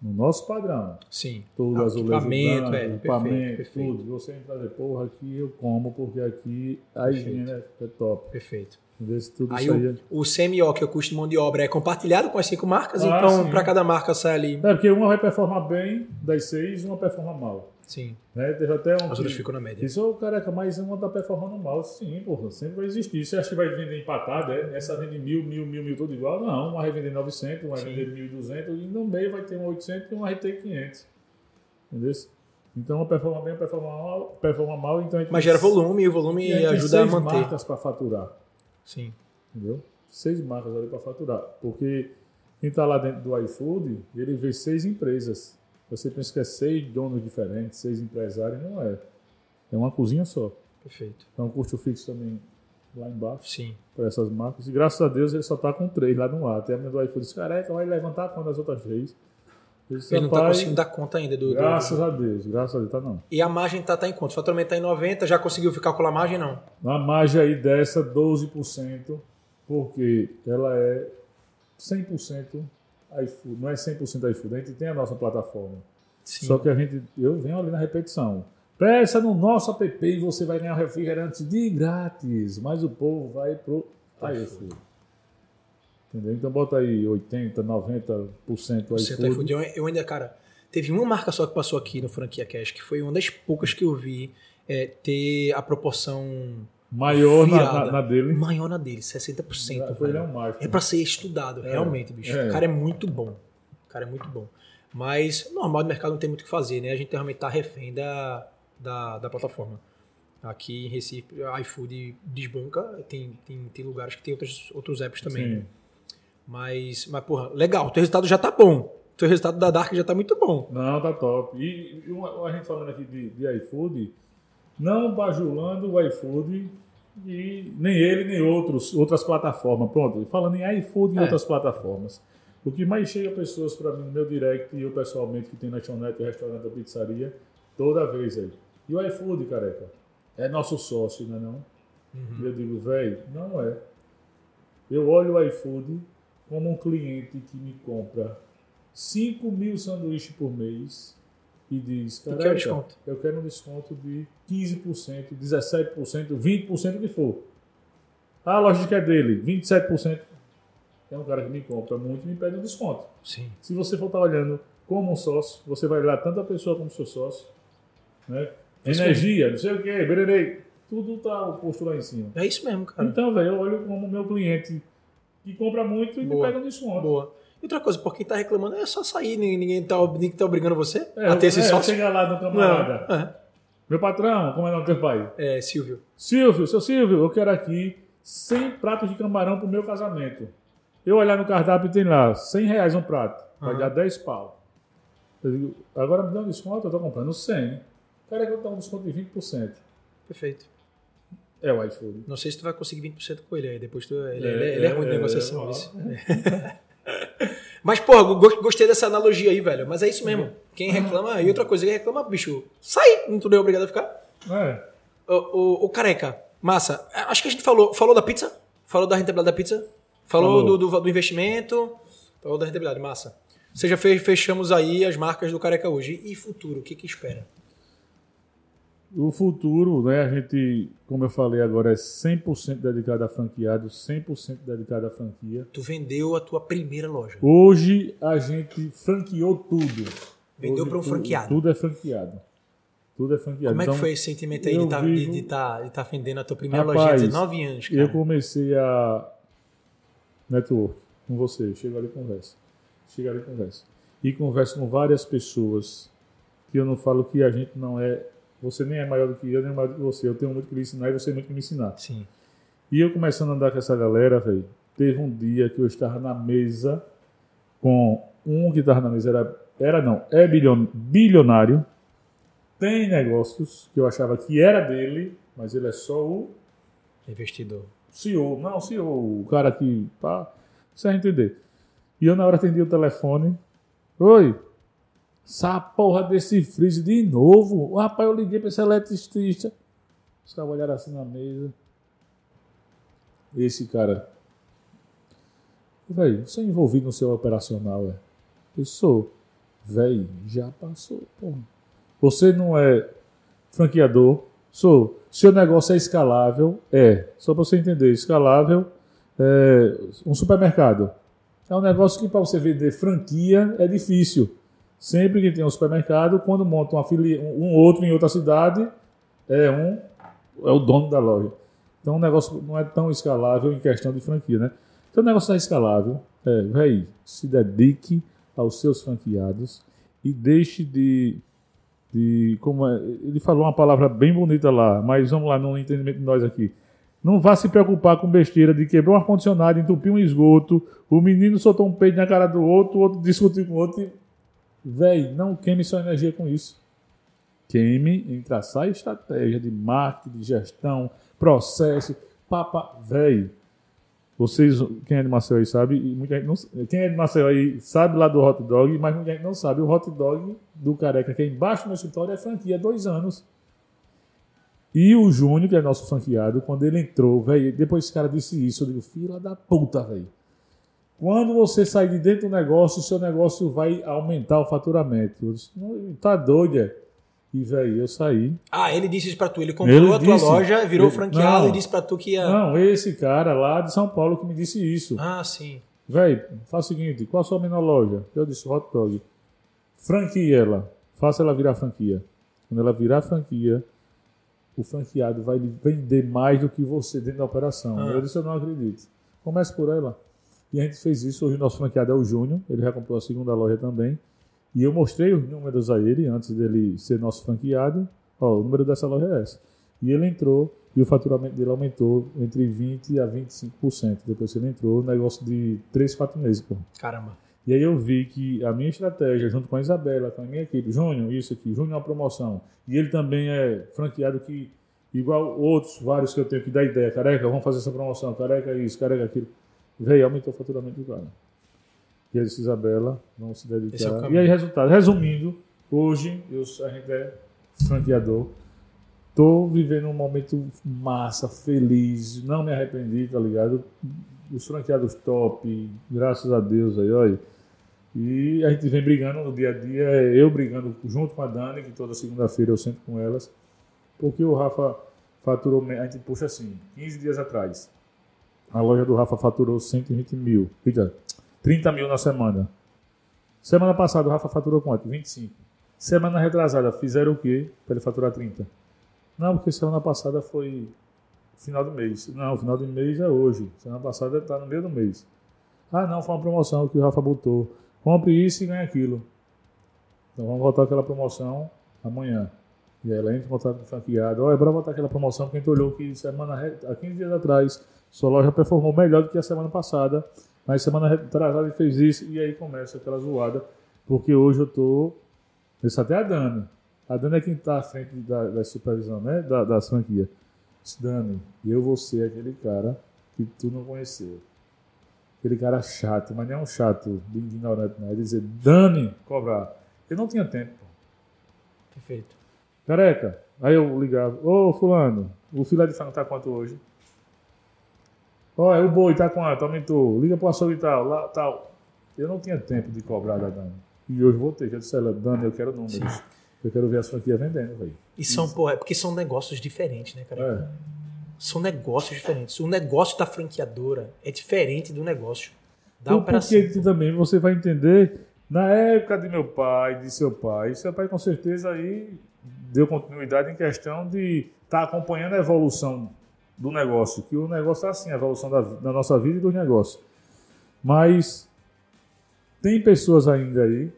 no nosso padrão. Sim. Todo Ah, azulejo equipamento, branco, é, perfeito, equipamento, perfeito. tudo. Você entra e porra, aqui eu como, porque aqui a Perfeito. higiene é é top. Perfeito. Aí isso aí. o, o CMO, que é o custo de mão de obra, é compartilhado com as cinco marcas, Ah, então para cada marca sai ali. É, porque uma vai performar bem das seis, uma performa mal. Sim. Né? Teve até um. As outras ficam na média. Isso, ô, careca, mas uma tá performando mal. Sim, porra, sempre vai existir. Você acha que vai vender empatado, é? Essa vende mil, mil, mil, mil, tudo igual? Não, uma vai vender 900, uma vai Sim. vender 1.200 e no meio vai ter um 800 e uma vai ter 500. Entendeu? Então, uma performa bem, uma performa mal, performa mal então Mas gera volume e o volume ajuda a manter. marcas para faturar. Sim. Entendeu? Seis marcas ali para faturar. Porque quem está lá dentro do iFood, ele vê seis empresas. Você pensa que é seis donos diferentes, seis empresários, não é. É uma cozinha só. Perfeito. Então o custo fixo também lá embaixo Sim. para essas marcas. E graças a Deus ele só está com três lá no ar. Até a do iFood disse, careca, vai levantar quando das outras três. Ele não tá "Rapaz, conseguindo dar conta ainda do. do- Graças a Deus, graças a Deus, tá não. E a margem tá, tá em quanto? O faturamento tá em 90, já conseguiu calcular a margem? Não. A margem aí dessa, 12%, porque ela é 100% iFood. Não é 100% iFood, a gente tem a nossa plataforma. Sim. Só que a gente, eu venho ali na repetição. Peça no nosso app e você vai ganhar refrigerante de grátis, mas o povo vai pro iFood. Entendeu? Então bota aí 80, 90% Você tá iFood. iFood. Eu, eu ainda, cara, teve uma marca só que passou aqui no Franquia Cash, que foi uma das poucas que eu vi é, ter a proporção Maior na, na, na dele. maior na dele, 60%. Foi ele é velho. um. É pra ser estudado, realmente, bicho. é. O cara é muito bom. O cara é muito bom. Mas, normal do mercado não tem muito o que fazer, né? A gente realmente tá refém da, da, da plataforma. Aqui em Recife, a iFood desbanca, tem, tem, tem lugares que tem outros, outros apps também. né? Mas, mas, porra, legal, o teu resultado já tá bom. O teu resultado da Dark já tá muito bom. Não, tá top. E, e uma- a gente falando aqui de, de iFood, não bajulando o iFood e nem ele nem outros, outras plataformas. Pronto, falando em iFood e É. outras plataformas. O que mais chega pessoas para mim no meu direct e eu pessoalmente que tem lanchonete, restaurante ou pizzaria, toda vez aí. E o iFood, careca? É nosso sócio, não é não? E eu digo, velho, não é. Eu olho o iFood como um cliente que me compra 5 mil sanduíches por mês e diz, o careca, desconto?" eu quero um desconto de 15%, 17%, 20% o que for. A loja que é dele, 27%. É um cara que me compra muito e me pede um desconto. Sim. Se você for estar olhando como um sócio, você vai olhar tanto a pessoa como seu sócio, né? Isso Energia, não sei o quê, bererei. Tudo tá posto lá em cima. É isso mesmo, cara. Então, velho, eu olho como meu cliente que compra muito e Boa. me pega um desconto. Boa. E outra coisa, por quem tá reclamando, é só sair, ninguém, tá, ninguém tá obrigando você É, a ter esse é, sócio. chegar lá no camarada. Não, Meu patrão, como é o nome do teu pai? é, é, Silvio. Silvio, seu Silvio, eu quero aqui 100 pratos de camarão pro meu casamento. Eu olhar no cardápio tem lá 100 reais um prato. Vai Aham. dar 10 pau. Eu digo, agora me dá um desconto, eu tô comprando 100. O cara quer dar um desconto de 20%. Perfeito. É o iFood. Não sei se tu vai conseguir 20% com ele aí. Depois tu, ele, É, ele é- ele é ruim de é, negociação. é, isso. <laughs> Mas, porra, go- gostei dessa analogia aí, velho. Mas é isso mesmo. Quem reclama, e outra coisa, quem reclama, bicho, sai, não tu é obrigado a ficar. É. O, o, o careca, massa. Acho que a gente falou, falou da pizza? Falou da rentabilidade da pizza? Falou, Falou. Do, do, do investimento? Falou da rentabilidade, massa. Ou seja, fe- fechamos aí as marcas do careca hoje. E futuro, o que que espera? O futuro, né, a gente, como eu falei agora, é 100% dedicado a franqueado, 100% dedicado à franquia. Tu vendeu a tua primeira loja. Hoje a gente franqueou tudo. Vendeu para um franqueado. Tudo é franqueado. Tudo é franqueado. Como é que Então, foi esse sentimento aí de estar vivo- de, tá, tá vendendo a tua primeira Rapaz, lojinha de 19 anos, cara? Eu comecei a network com você. Chego ali e converso. Chego ali e converso. E converso com várias pessoas que eu não falo que a gente não é. Você nem é maior do que eu, nem é maior do que você. Eu tenho muito que lhe ensinar e você muito que me ensinar. Sim. E eu começando a andar com essa galera, velho, teve um dia que eu estava na mesa com um que estava na mesa, era, era não, é bilhon, bilionário, tem negócios que eu achava que era dele, mas ele é só o Investidor. CEO, não, CEO, o cara que, pá, você vai entender. E eu na hora atendi o telefone, oi, essa porra desse freezer de novo, rapaz, eu liguei para esse eletricista, os caras olharam assim na mesa, esse cara, velho, você é envolvido no seu operacional, é? Eu sou, velho, já passou, porra. Você não é franqueador, sou. Seu negócio é escalável, é. Só para você entender, escalável é um supermercado. É um negócio que para você vender franquia é difícil. Sempre que tem um supermercado, quando monta uma fili um outro em outra cidade, é um é o dono da loja. Então o negócio não é tão escalável em questão de franquia, né? Então o negócio é escalável. É, véi, se dedique aos seus franqueados e deixe de de como é, ele falou uma palavra bem bonita lá, mas vamos lá no entendimento de nós aqui. Não vá se preocupar com besteira de quebrar um ar-condicionado, entupir um esgoto, o menino soltou um peito na cara do outro, o outro discutiu com o outro. Véi, não queime sua energia com isso. Queime em traçar estratégia de marketing, de gestão, processo, papa, véi. Vocês, quem é de Maceió aí sabe, e muita gente não, quem é de Maceió aí sabe lá do hot dog, mas muita gente não sabe. O hot dog do Careca, que é embaixo do meu escritório, é franquia há dois anos. E o Júnior, que é nosso franqueado, quando ele entrou, velho, depois esse cara disse isso, eu digo, fila da puta, velho. Quando você sair de dentro do negócio, o seu negócio vai aumentar o faturamento. Eu disse, "Não, tá doido, é? E, velho, eu saí. Ah, ele disse isso pra tu. Ele comprou Ele a tua disse. loja, virou Ele- franqueado Não. e disse pra tu que ia. Não, esse cara lá de São Paulo que me disse isso. Ah, sim. Véi, faz o seguinte, qual a sua menor loja? Eu disse, hot dog. Franquia ela. Faça ela virar franquia. Quando ela virar franquia, o franqueado vai vender mais do que você dentro da operação. Ah. Eu disse, eu não acredito. Comece por ela. E a gente fez isso. Hoje o nosso franqueado é o Júnior. Ele já comprou a segunda loja também. E eu mostrei os números a ele antes dele ser nosso franqueado. Ó, o número dessa loja é essa. E ele entrou e o faturamento dele aumentou entre 20% a 25%. Depois que ele entrou, negócio de 3, 4 meses. Pô. Caramba. E aí eu vi que a minha estratégia, junto com a Isabela, com a minha equipe, Júnior, isso aqui, Júnior é uma promoção. E ele também é franqueado que, igual outros, vários que eu tenho que dar ideia, careca, vamos fazer essa promoção, careca isso, careca aquilo. Veio, aumentou o faturamento do cara. E disse, Isabela, vamos se é dedicar. caminho. e aí, resultado. Resumindo, hoje eu, a gente é franqueador. Tô vivendo um momento massa, feliz, não me arrependi, tá ligado? Os franqueados top, graças a Deus aí, olha. E a gente vem brigando no dia a dia, é eu brigando junto com a Dani, que toda segunda-feira eu sento com elas, porque o Rafa faturou, a gente puxa assim, 15 dias atrás, a loja do Rafa faturou 120 mil, eita, 30 mil na semana. Semana passada o Rafa faturou quanto? 25. Semana retrasada, fizeram o quê para ele faturar 30? Não, porque semana passada foi final do mês. Não, final do mês é hoje. Semana passada está no meio do mês. Ah, não, foi uma promoção que o Rafa botou. Compre isso e ganhe aquilo. Então vamos voltar aquela promoção amanhã. E aí ela entra em contato com o franqueado. Olha, bora botar aquela promoção que a gente olhou que semana, há 15 dias atrás sua loja performou melhor do que a semana passada. Mas semana retrasada ele fez isso. E aí começa aquela zoada. Porque hoje eu tô. Isso até a Dani. A Dani é quem está à frente da, da supervisão, né? Da, das franquias. Disse, Dani, eu vou ser aquele cara que tu não conheceu. Aquele cara chato, mas não é um chato de ignorante, não. É dizer, Dani, cobrar. Eu não tinha tempo. Perfeito. Careca. Aí eu ligava, ô fulano, o filé de frango tá quanto hoje? Ó, é o boi, tá quanto? Aumentou. Liga pro açougue e tal, lá, tal. Eu não tinha tempo de cobrar da Dani. E hoje vou ter. Já disse a ela, Dani, eu quero números. Eu quero ver as franquias vendendo, velho. E são, porra, é porque são negócios diferentes, né, cara? São negócios diferentes. O negócio da franqueadora é diferente do negócio da Por- operação. Porque que também você vai entender, na época de meu pai, de seu pai, seu pai com certeza aí deu continuidade em questão de estar acompanhando a evolução do negócio, que o negócio é assim, a evolução da, da nossa vida e dos negócios. Mas tem pessoas ainda aí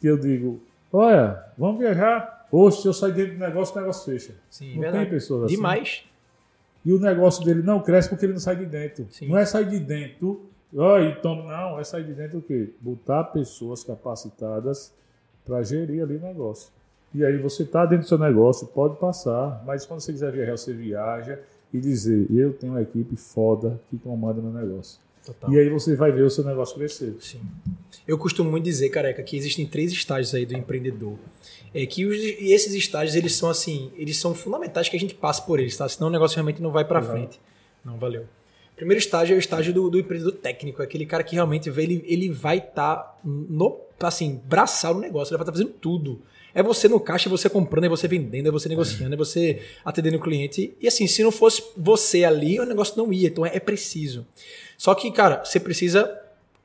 que eu digo, olha, vamos viajar, hoje se eu sair dentro do negócio, o negócio fecha. Sim, não verdade. tem pessoas assim. Demais. E o negócio dele não cresce porque ele não sai de dentro. Sim. Não é sair de dentro, ó, e toma, não, é sair de dentro o quê? Botar pessoas capacitadas para gerir ali o negócio. E aí você está dentro do seu negócio, pode passar, mas quando você quiser viajar, você viaja e dizer, eu tenho uma equipe foda que comanda meu negócio. Total. E aí você vai ver o seu negócio crescer. Sim. Eu costumo muito dizer, careca, que existem três estágios aí do empreendedor. É que os- e esses estágios, eles são assim, eles são fundamentais que a gente passe por eles, tá? Senão o negócio realmente não vai para frente. Não, valeu. Primeiro estágio é o estágio do, do empreendedor técnico, é aquele cara que realmente vê, ele, ele vai estar no, assim, braçal no negócio, ele vai estar fazendo tudo. É você no caixa, é você comprando, é você vendendo, é você negociando, é você atendendo o cliente. E assim, se não fosse você ali, o negócio não ia. Então é, é preciso. Só que, cara, você precisa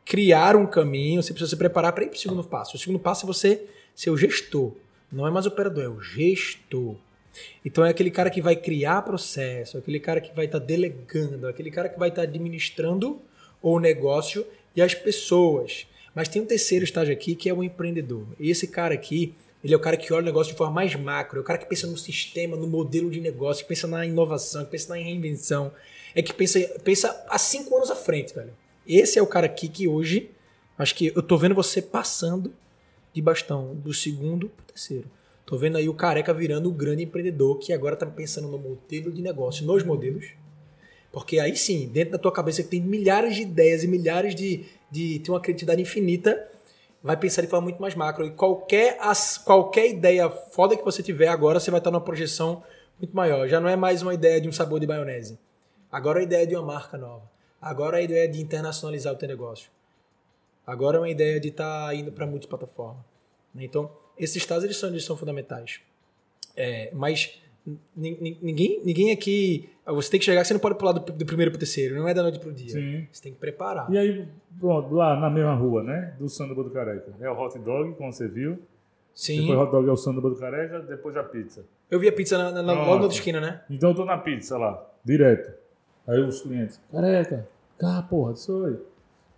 criar um caminho, você precisa se preparar para ir para o segundo passo. O segundo passo é você ser o gestor. Não é mais operador, é o gestor. Então é aquele cara que vai criar processo, aquele cara que vai estar delegando, aquele cara que vai estar administrando o negócio e as pessoas. Mas tem um terceiro estágio aqui que é o empreendedor. E esse cara aqui, ele é o cara que olha o negócio de forma mais macro, é o cara que pensa no sistema, no modelo de negócio, que pensa na inovação, que pensa na reinvenção, é que pensa, pensa há cinco anos à frente, velho. Esse é o cara aqui que hoje, acho que eu tô vendo você passando de bastão do segundo pro terceiro. Tô vendo aí o careca virando o grande empreendedor que agora tá pensando no modelo de negócio, nos modelos. Porque aí sim, dentro da tua cabeça tem milhares de ideias e milhares de. de tem uma criatividade infinita, vai pensar de forma muito mais macro. E qualquer, as, qualquer ideia foda que você tiver agora, você vai estar numa projeção muito maior. Já não é mais uma ideia de um sabor de maionese. Agora é a ideia de uma marca nova. Agora é a ideia de internacionalizar o teu negócio. Agora é uma ideia de estar indo para multiplataforma. né? Então, esses estados eles são, eles são fundamentais. É, mas ninguém, ninguém aqui. Você tem que chegar, você não pode pular do, do primeiro para o terceiro, não é da noite para o dia. Sim. Você tem que preparar. E aí, pronto, lá na mesma rua, né? Do Sandro do Careca. É o hot dog, como você viu. Sim. Depois o hot dog é o Sandro do Careca, depois a pizza. Eu vi a pizza na, na, na, logo na outra esquina, né? Então eu tô na pizza lá, direto. Aí os clientes, careca, cá, porra, isso aí.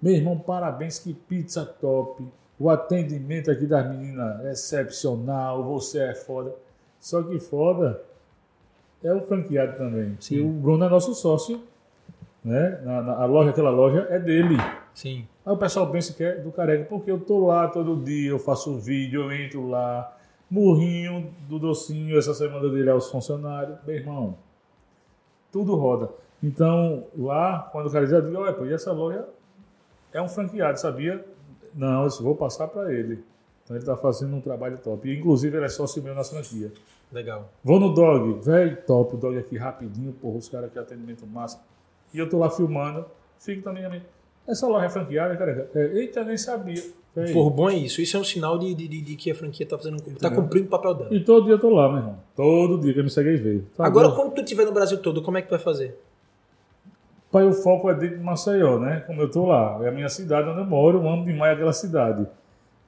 Meu irmão, parabéns, que pizza top. O atendimento aqui das meninas é excepcional, você é foda. Só que foda é o franqueado também. Sim. E o Bruno é nosso sócio, né? Na, na- a loja, aquela loja é dele. Sim. Aí o pessoal pensa que é do careca, porque eu tô lá todo dia, eu faço vídeo, eu entro lá, murrinho do docinho, essa semana dele aos funcionários, meu irmão, tudo roda. Então, lá, quando o cara diz, eu digo, ué, pô, e essa loja é um franqueado, sabia? Não, eu disse, vou passar para ele. Então ele tá fazendo um trabalho top. E, inclusive, ele é sócio meu na franquia. Legal. Vou no dog, velho, top, o dog aqui rapidinho, porra, os caras aqui atendimento massa. E eu tô lá filmando, fico também a mim. Essa loja é franqueada, cara. É, eita, nem sabia. Véi. Por bom é isso. Isso é um sinal de, de, de- de que a franquia tá, fazendo, tá cumprindo o papel dela. E todo dia eu tô lá, meu irmão. Todo dia que me segue veio. Tá Agora, bom? quando tu estiver no Brasil todo, como é que tu vai fazer? Pai, o foco é dentro de Maceió, né? Como eu tô lá. É a minha cidade onde eu moro, eu amo demais aquela cidade.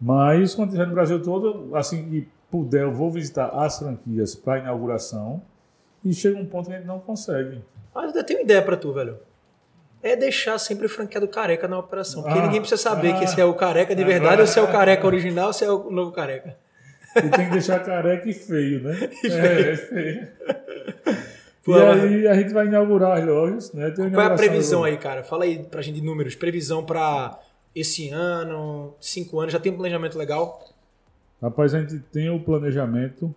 Mas quando estiver no Brasil todo, assim puder, eu vou visitar as franquias para inauguração. E chega um ponto que a gente não consegue. Ah, eu tenho uma ideia pra tu, velho. é deixar sempre o franqueado careca na operação. Porque Ah, ninguém precisa saber ah. que se é o careca de verdade ou se é o <laughs> careca original ou se é o novo careca. E tem que deixar careca e feio, né? é, <laughs> é feio. <laughs> Pô, e aí a gente vai inaugurar as lojas, né? Qual é a previsão aí, cara? Fala aí pra gente de números. Previsão pra esse ano, cinco anos. Já tem um planejamento legal? Rapaz, a gente tem o planejamento,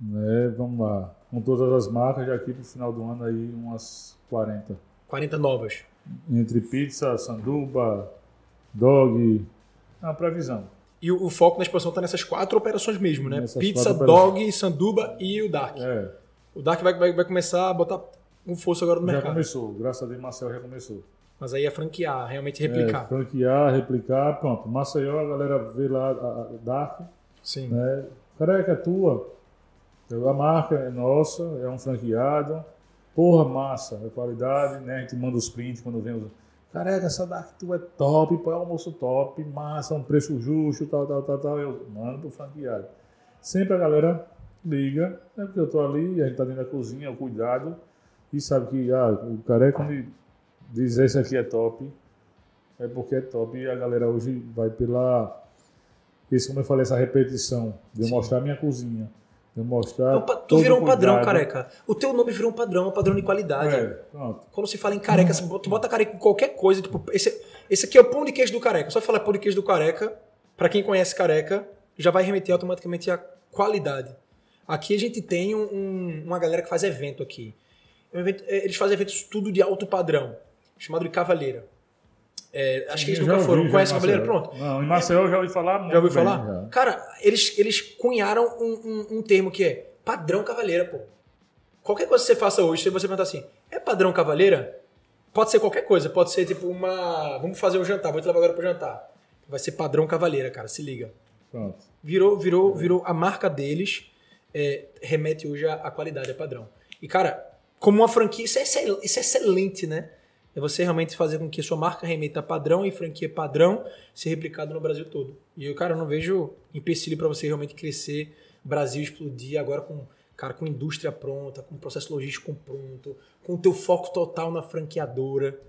né? Vamos lá, com todas as marcas, já aqui pro final do ano aí umas 40. 40 novas. Entre pizza, sanduba, dog, é uma previsão. E o, o foco na expansão tá nessas quatro operações mesmo, né? Nessas Pizza, dog, sanduba e o Dark. É, O Dark vai, vai, vai começar a botar um força agora no já mercado. começou, graças a Deus Marcel já começou. Mas aí é franquear, realmente É, replicar. franquear, replicar, pronto. Maceió, a galera vê lá a Dark, Sim. né? Careca, é tua. A marca é nossa, é um franqueado. Porra, massa, é qualidade, né? A gente manda os prints quando vem os. Careca, essa Dark tua é top, pô, é almoço top, massa, um preço justo, tal, tal, tal, tal. Eu mando pro franqueado. Sempre a galera liga, é porque eu tô ali, a gente tá dentro da cozinha, o cuidado, e sabe que ah, o careca ele diz esse aqui é top, é porque é top e a galera hoje vai pela. Esse, como eu falei, essa repetição de eu Sim. mostrar minha cozinha, de eu mostrar. Então, tu virou um padrão, cuidado. careca. O teu nome virou um padrão, um padrão de qualidade. É, pronto. Quando se fala em careca, tu bota careca em qualquer coisa. Tipo, esse, esse aqui é o pão de queijo do careca. Só falar pão de queijo do careca, pra quem conhece careca, já vai remeter automaticamente à qualidade. Aqui a gente tem um- um- uma galera que faz evento aqui. É, eles fazem eventos tudo de alto padrão, chamado de Cavaleira. É, acho que eles Eu nunca foram. ouvi, já Conhece? Maceió. Pronto. Não, em Maceió eu já ouvi falar muito Já ouviu bem, falar? já. Cara, eles, eles cunharam um, um- um termo que é padrão cavaleira, pô. Qualquer coisa que você faça hoje, se você perguntar assim, é padrão cavaleira? Pode ser qualquer coisa, pode ser tipo uma. Vamos fazer um jantar, vou te levar agora pro jantar. Vai ser padrão cavaleira, cara, se liga. Pronto. Virou, virou, virou a marca deles, é, remete hoje à, à qualidade, a padrão. E, cara, como uma franquia, isso é, isso é excelente, né? É você realmente fazer com que sua marca remeta padrão e franquia padrão ser replicado no Brasil todo. E eu, cara, eu não vejo empecilho para você realmente crescer, Brasil explodir agora com, cara, com indústria pronta, com processo logístico pronto, com o teu foco total na franqueadora.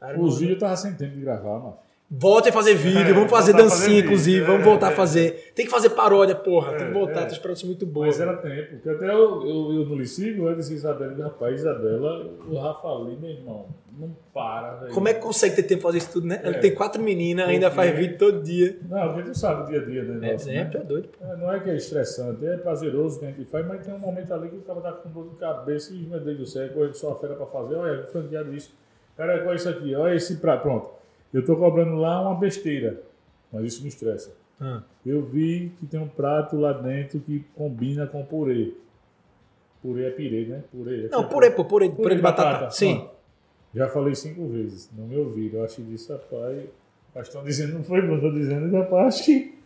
Cara, Os não- tava sem tempo de gravar, mano. Voltem a fazer vídeo, vamos fazer voltar a fazer dancinha, vídeo, inclusive, é, vamos voltar a é, fazer. Tem que fazer paródia, porra. tem que É, voltar, é. tem esperança muito boa. Mas era tempo, porque até eu, eu, eu não lhe sigo, eu disse Isabela, rapaz, Isabela, o Rafa ali, meu irmão, não para, velho. Como é que consegue ter tempo pra fazer isso tudo, né? Ele É. tem quatro meninas, ainda faz vídeo todo dia. Não, porque tu sabe o dia a dia, né? É, nosso, é, né? é doido. É, Não é que é estressante, é prazeroso que a gente faz, mas tem um momento ali que o cara tá com dor de cabeça e, meu Deus do céu, correndo só a feira pra fazer, olha, franqueado isso. Cara, olha isso aqui, olha esse prato, pronto. Eu tô cobrando lá uma besteira, mas isso me estressa. Ah, Eu vi que tem um prato lá dentro que combina com purê. Purê é pirê, né? Purê. Não, purê, pô, purê, purê, Purê de batata. Sim. Pronto. Já falei cinco vezes, não me ouviram. Eu acho que disse, rapaz. Mas estão dizendo, não foi bom, estão dizendo, rapaz, acho que.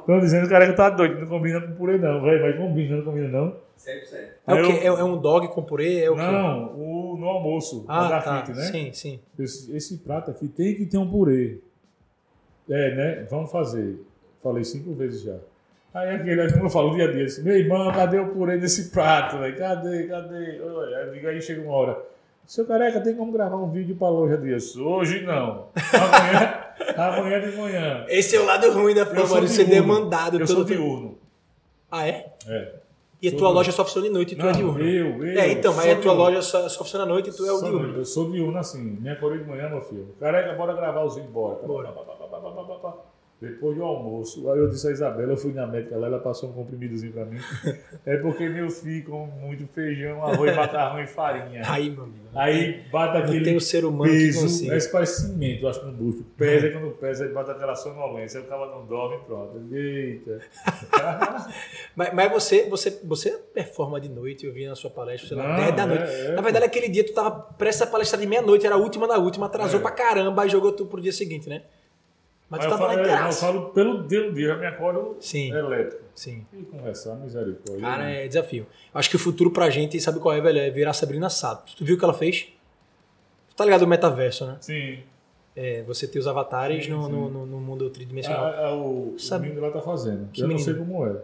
Estão dizendo que o cara que tá doido, não combina com purê, não, velho. Mas combina, não combina, não. 100%. É Eu- quê? É, é um dog com purê? É o quê? Não, o, no almoço, Ah, da tá. frente, né? Sim, sim. Esse, esse prato aqui tem que ter um purê. É, né? Vamos fazer. Falei cinco vezes já. Aí aquele, como eu falo dia a dia, assim, meu irmão, cadê o purê desse prato? Cadê, cadê? Aí aí chega uma hora. Seu careca, tem como gravar um vídeo pra loja disso? Hoje não. Amanhã, <laughs> amanhã de manhã. Esse é o lado ruim da fama, de ser demandado. Eu sou diurno. Ah, é? É. E a tua loja só funciona de noite e tu é Não, diurno. eu, eu. É, então, mas a tua loja só, só funciona à noite e tu é o diurno. Eu sou diurno assim, minha coroa de manhã, meu filho. Careca, bora gravar os vídeos, bora. Bora. Pá, Depois do almoço, aí eu disse a Isabela, eu fui na médica lá, ela passou um comprimidozinho pra mim. <laughs> É porque meus filhos comem muito feijão, arroz, <laughs> macarrão e farinha. Aí, meu amigo. Aí bate Não aquele tem o ser humano que peso, consiga. mas parece cimento, eu acho, no bucho. Pesa, e quando pesa, aí bate aquela sonolência, aí o cara não dorme, pronto. Eita. <laughs> Mas, mas você, você, você performa de noite, eu vi na sua palestra, sei lá, Não, 10 da noite. é, é, na verdade, aquele dia tu tava prestes a palestrar de meia-noite, era a última da última, atrasou É. pra caramba e jogou tu pro dia seguinte, né? Mas Mas tu eu tava falo, lá é, não, eu falo pelo dia do dia, já me acordo Sim. elétrico. Sim. E conversar, misericórdia. Cara, é desafio. Acho que o futuro pra gente, sabe qual é, velho? É virar Sabrina Sato. Tu viu o que ela fez? Tu tá ligado no metaverso, né? Sim. É, você ter os avatares Sim, no, sim. no, no- no mundo tridimensional. Ah, ah, o, Sabe- o menino lá tá fazendo. Que eu não menino? sei como é.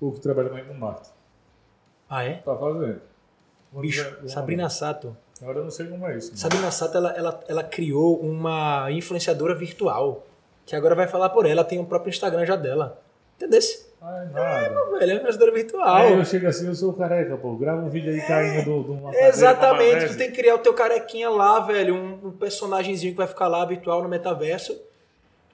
O que trabalha mais com marketing. Ah, é? Tá fazendo. Bicho, Sabrina Sato Agora eu não sei como é isso. Sabrina Sato, ela, ela, ela criou uma influenciadora virtual, que agora vai falar por ela, tem o próprio Instagram já dela. Entendeu? Ai, nada. Velho, é influenciadora virtual. Aí eu chego assim, eu sou careca, pô. Grava um vídeo aí caindo do, do uma Exatamente, tu tem que criar o teu carequinha lá, velho, um, um personagemzinho que vai ficar lá virtual no metaverso.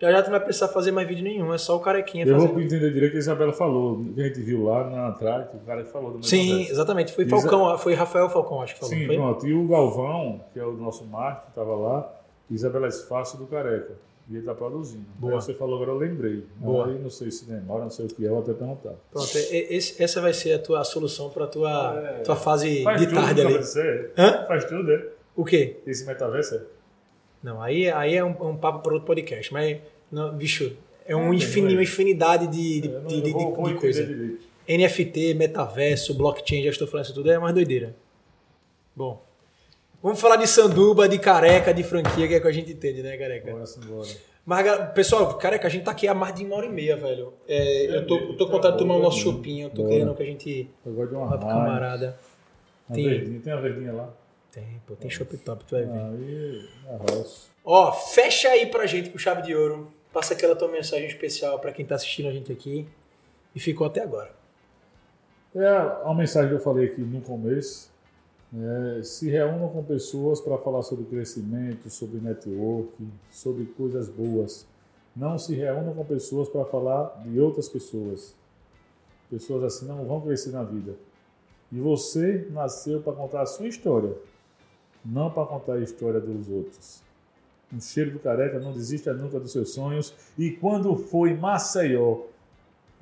Já já tu não vai precisar fazer mais vídeo nenhum, é só o carequinha Eu vou fazendo. entender direito o que a Isabela falou, que a gente viu lá na atrás, o cara que falou do Sim, metaverso. exatamente. Foi Falcão, foi Rafael Falcão, acho que falou. Sim, foi? pronto. E o Galvão, que é o nosso marketing, estava lá, Isabela Esfácio do Careca. E ele está produzindo. Boa. Aí você falou agora, eu lembrei. Boa. Aí não sei se demora, não sei o que é, vou até perguntar. Pronto, é- é- esse- essa vai ser a tua solução pra tua, É. tua fase de tarde ali. de ser. Hã? Faz tudo, é? O quê? Esse metaverso é? Não, aí, aí é um, um papo para outro podcast, mas, não, bicho, é um É, é. uma infinidade de, de, não- de, de- vou, de vou entender coisa. direito. NFT, metaverso, blockchain, já estou falando isso tudo, é mais doideira. Bom, vamos falar de sanduba, de careca, de franquia, que é o que a gente entende, né, careca? Bora assim, bora. Mas, pessoal, careca, a gente tá aqui há mais de uma hora e meia, velho. É, eu tô, eu tô com vontade de tomar o nosso chopinho, eu tô Bora. querendo que a gente Eu gosto de uma vá pro camarada. Uma Tem- verdinha, tem a verdinha lá. Tem, pô, tem chopp top, tu vai ver. Aí. Ó, fecha aí pra gente com chave de ouro. Passa aquela tua mensagem especial pra quem tá assistindo a gente aqui e ficou até agora. É a mensagem que eu falei aqui no começo. É, se reúnam com pessoas para falar sobre crescimento, sobre networking, sobre coisas boas. Não se reúnam com pessoas para falar de outras pessoas. Pessoas assim não vão crescer na vida. E você nasceu para contar a sua história, não para contar a história dos outros. Um cheiro do careca, não desista nunca dos seus sonhos. E quando foi Maceió,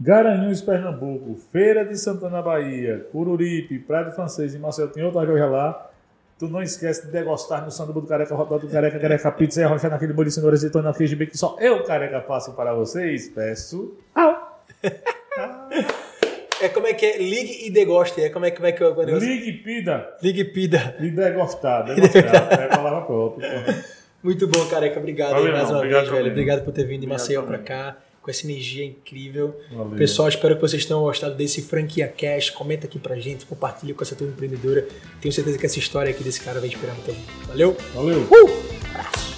Garanhuns, Pernambuco, Feira de Santana, Bahia, Cururipe, Praia do Francês e tem outra loja lá. Tu não esquece de degostar no sanduba do careca, rodado do careca, careca pizza e arrochar naquele molho de cenoura, azeitona, queijo bem que só eu, careca, faço para vocês. Peço. Au. <laughs> É como é que é? Ligue e degoste. É como é que vai que é o negócio? Ligue, pida Ligue e pida. e degostar. <laughs> Degostar, é a palavra própria. Muito bom, careca. Obrigado Valeu, mais irmão. uma Obrigado vez, velho. Obrigado por ter vindo de Maceió pra também. cá, com essa energia incrível. Valeu. Pessoal, espero que vocês tenham gostado desse franquia cash. Comenta aqui pra gente, compartilha com essa turma empreendedora. Tenho certeza que essa história aqui desse cara vai inspirar muito. Valeu? Valeu. Uh! Abraço!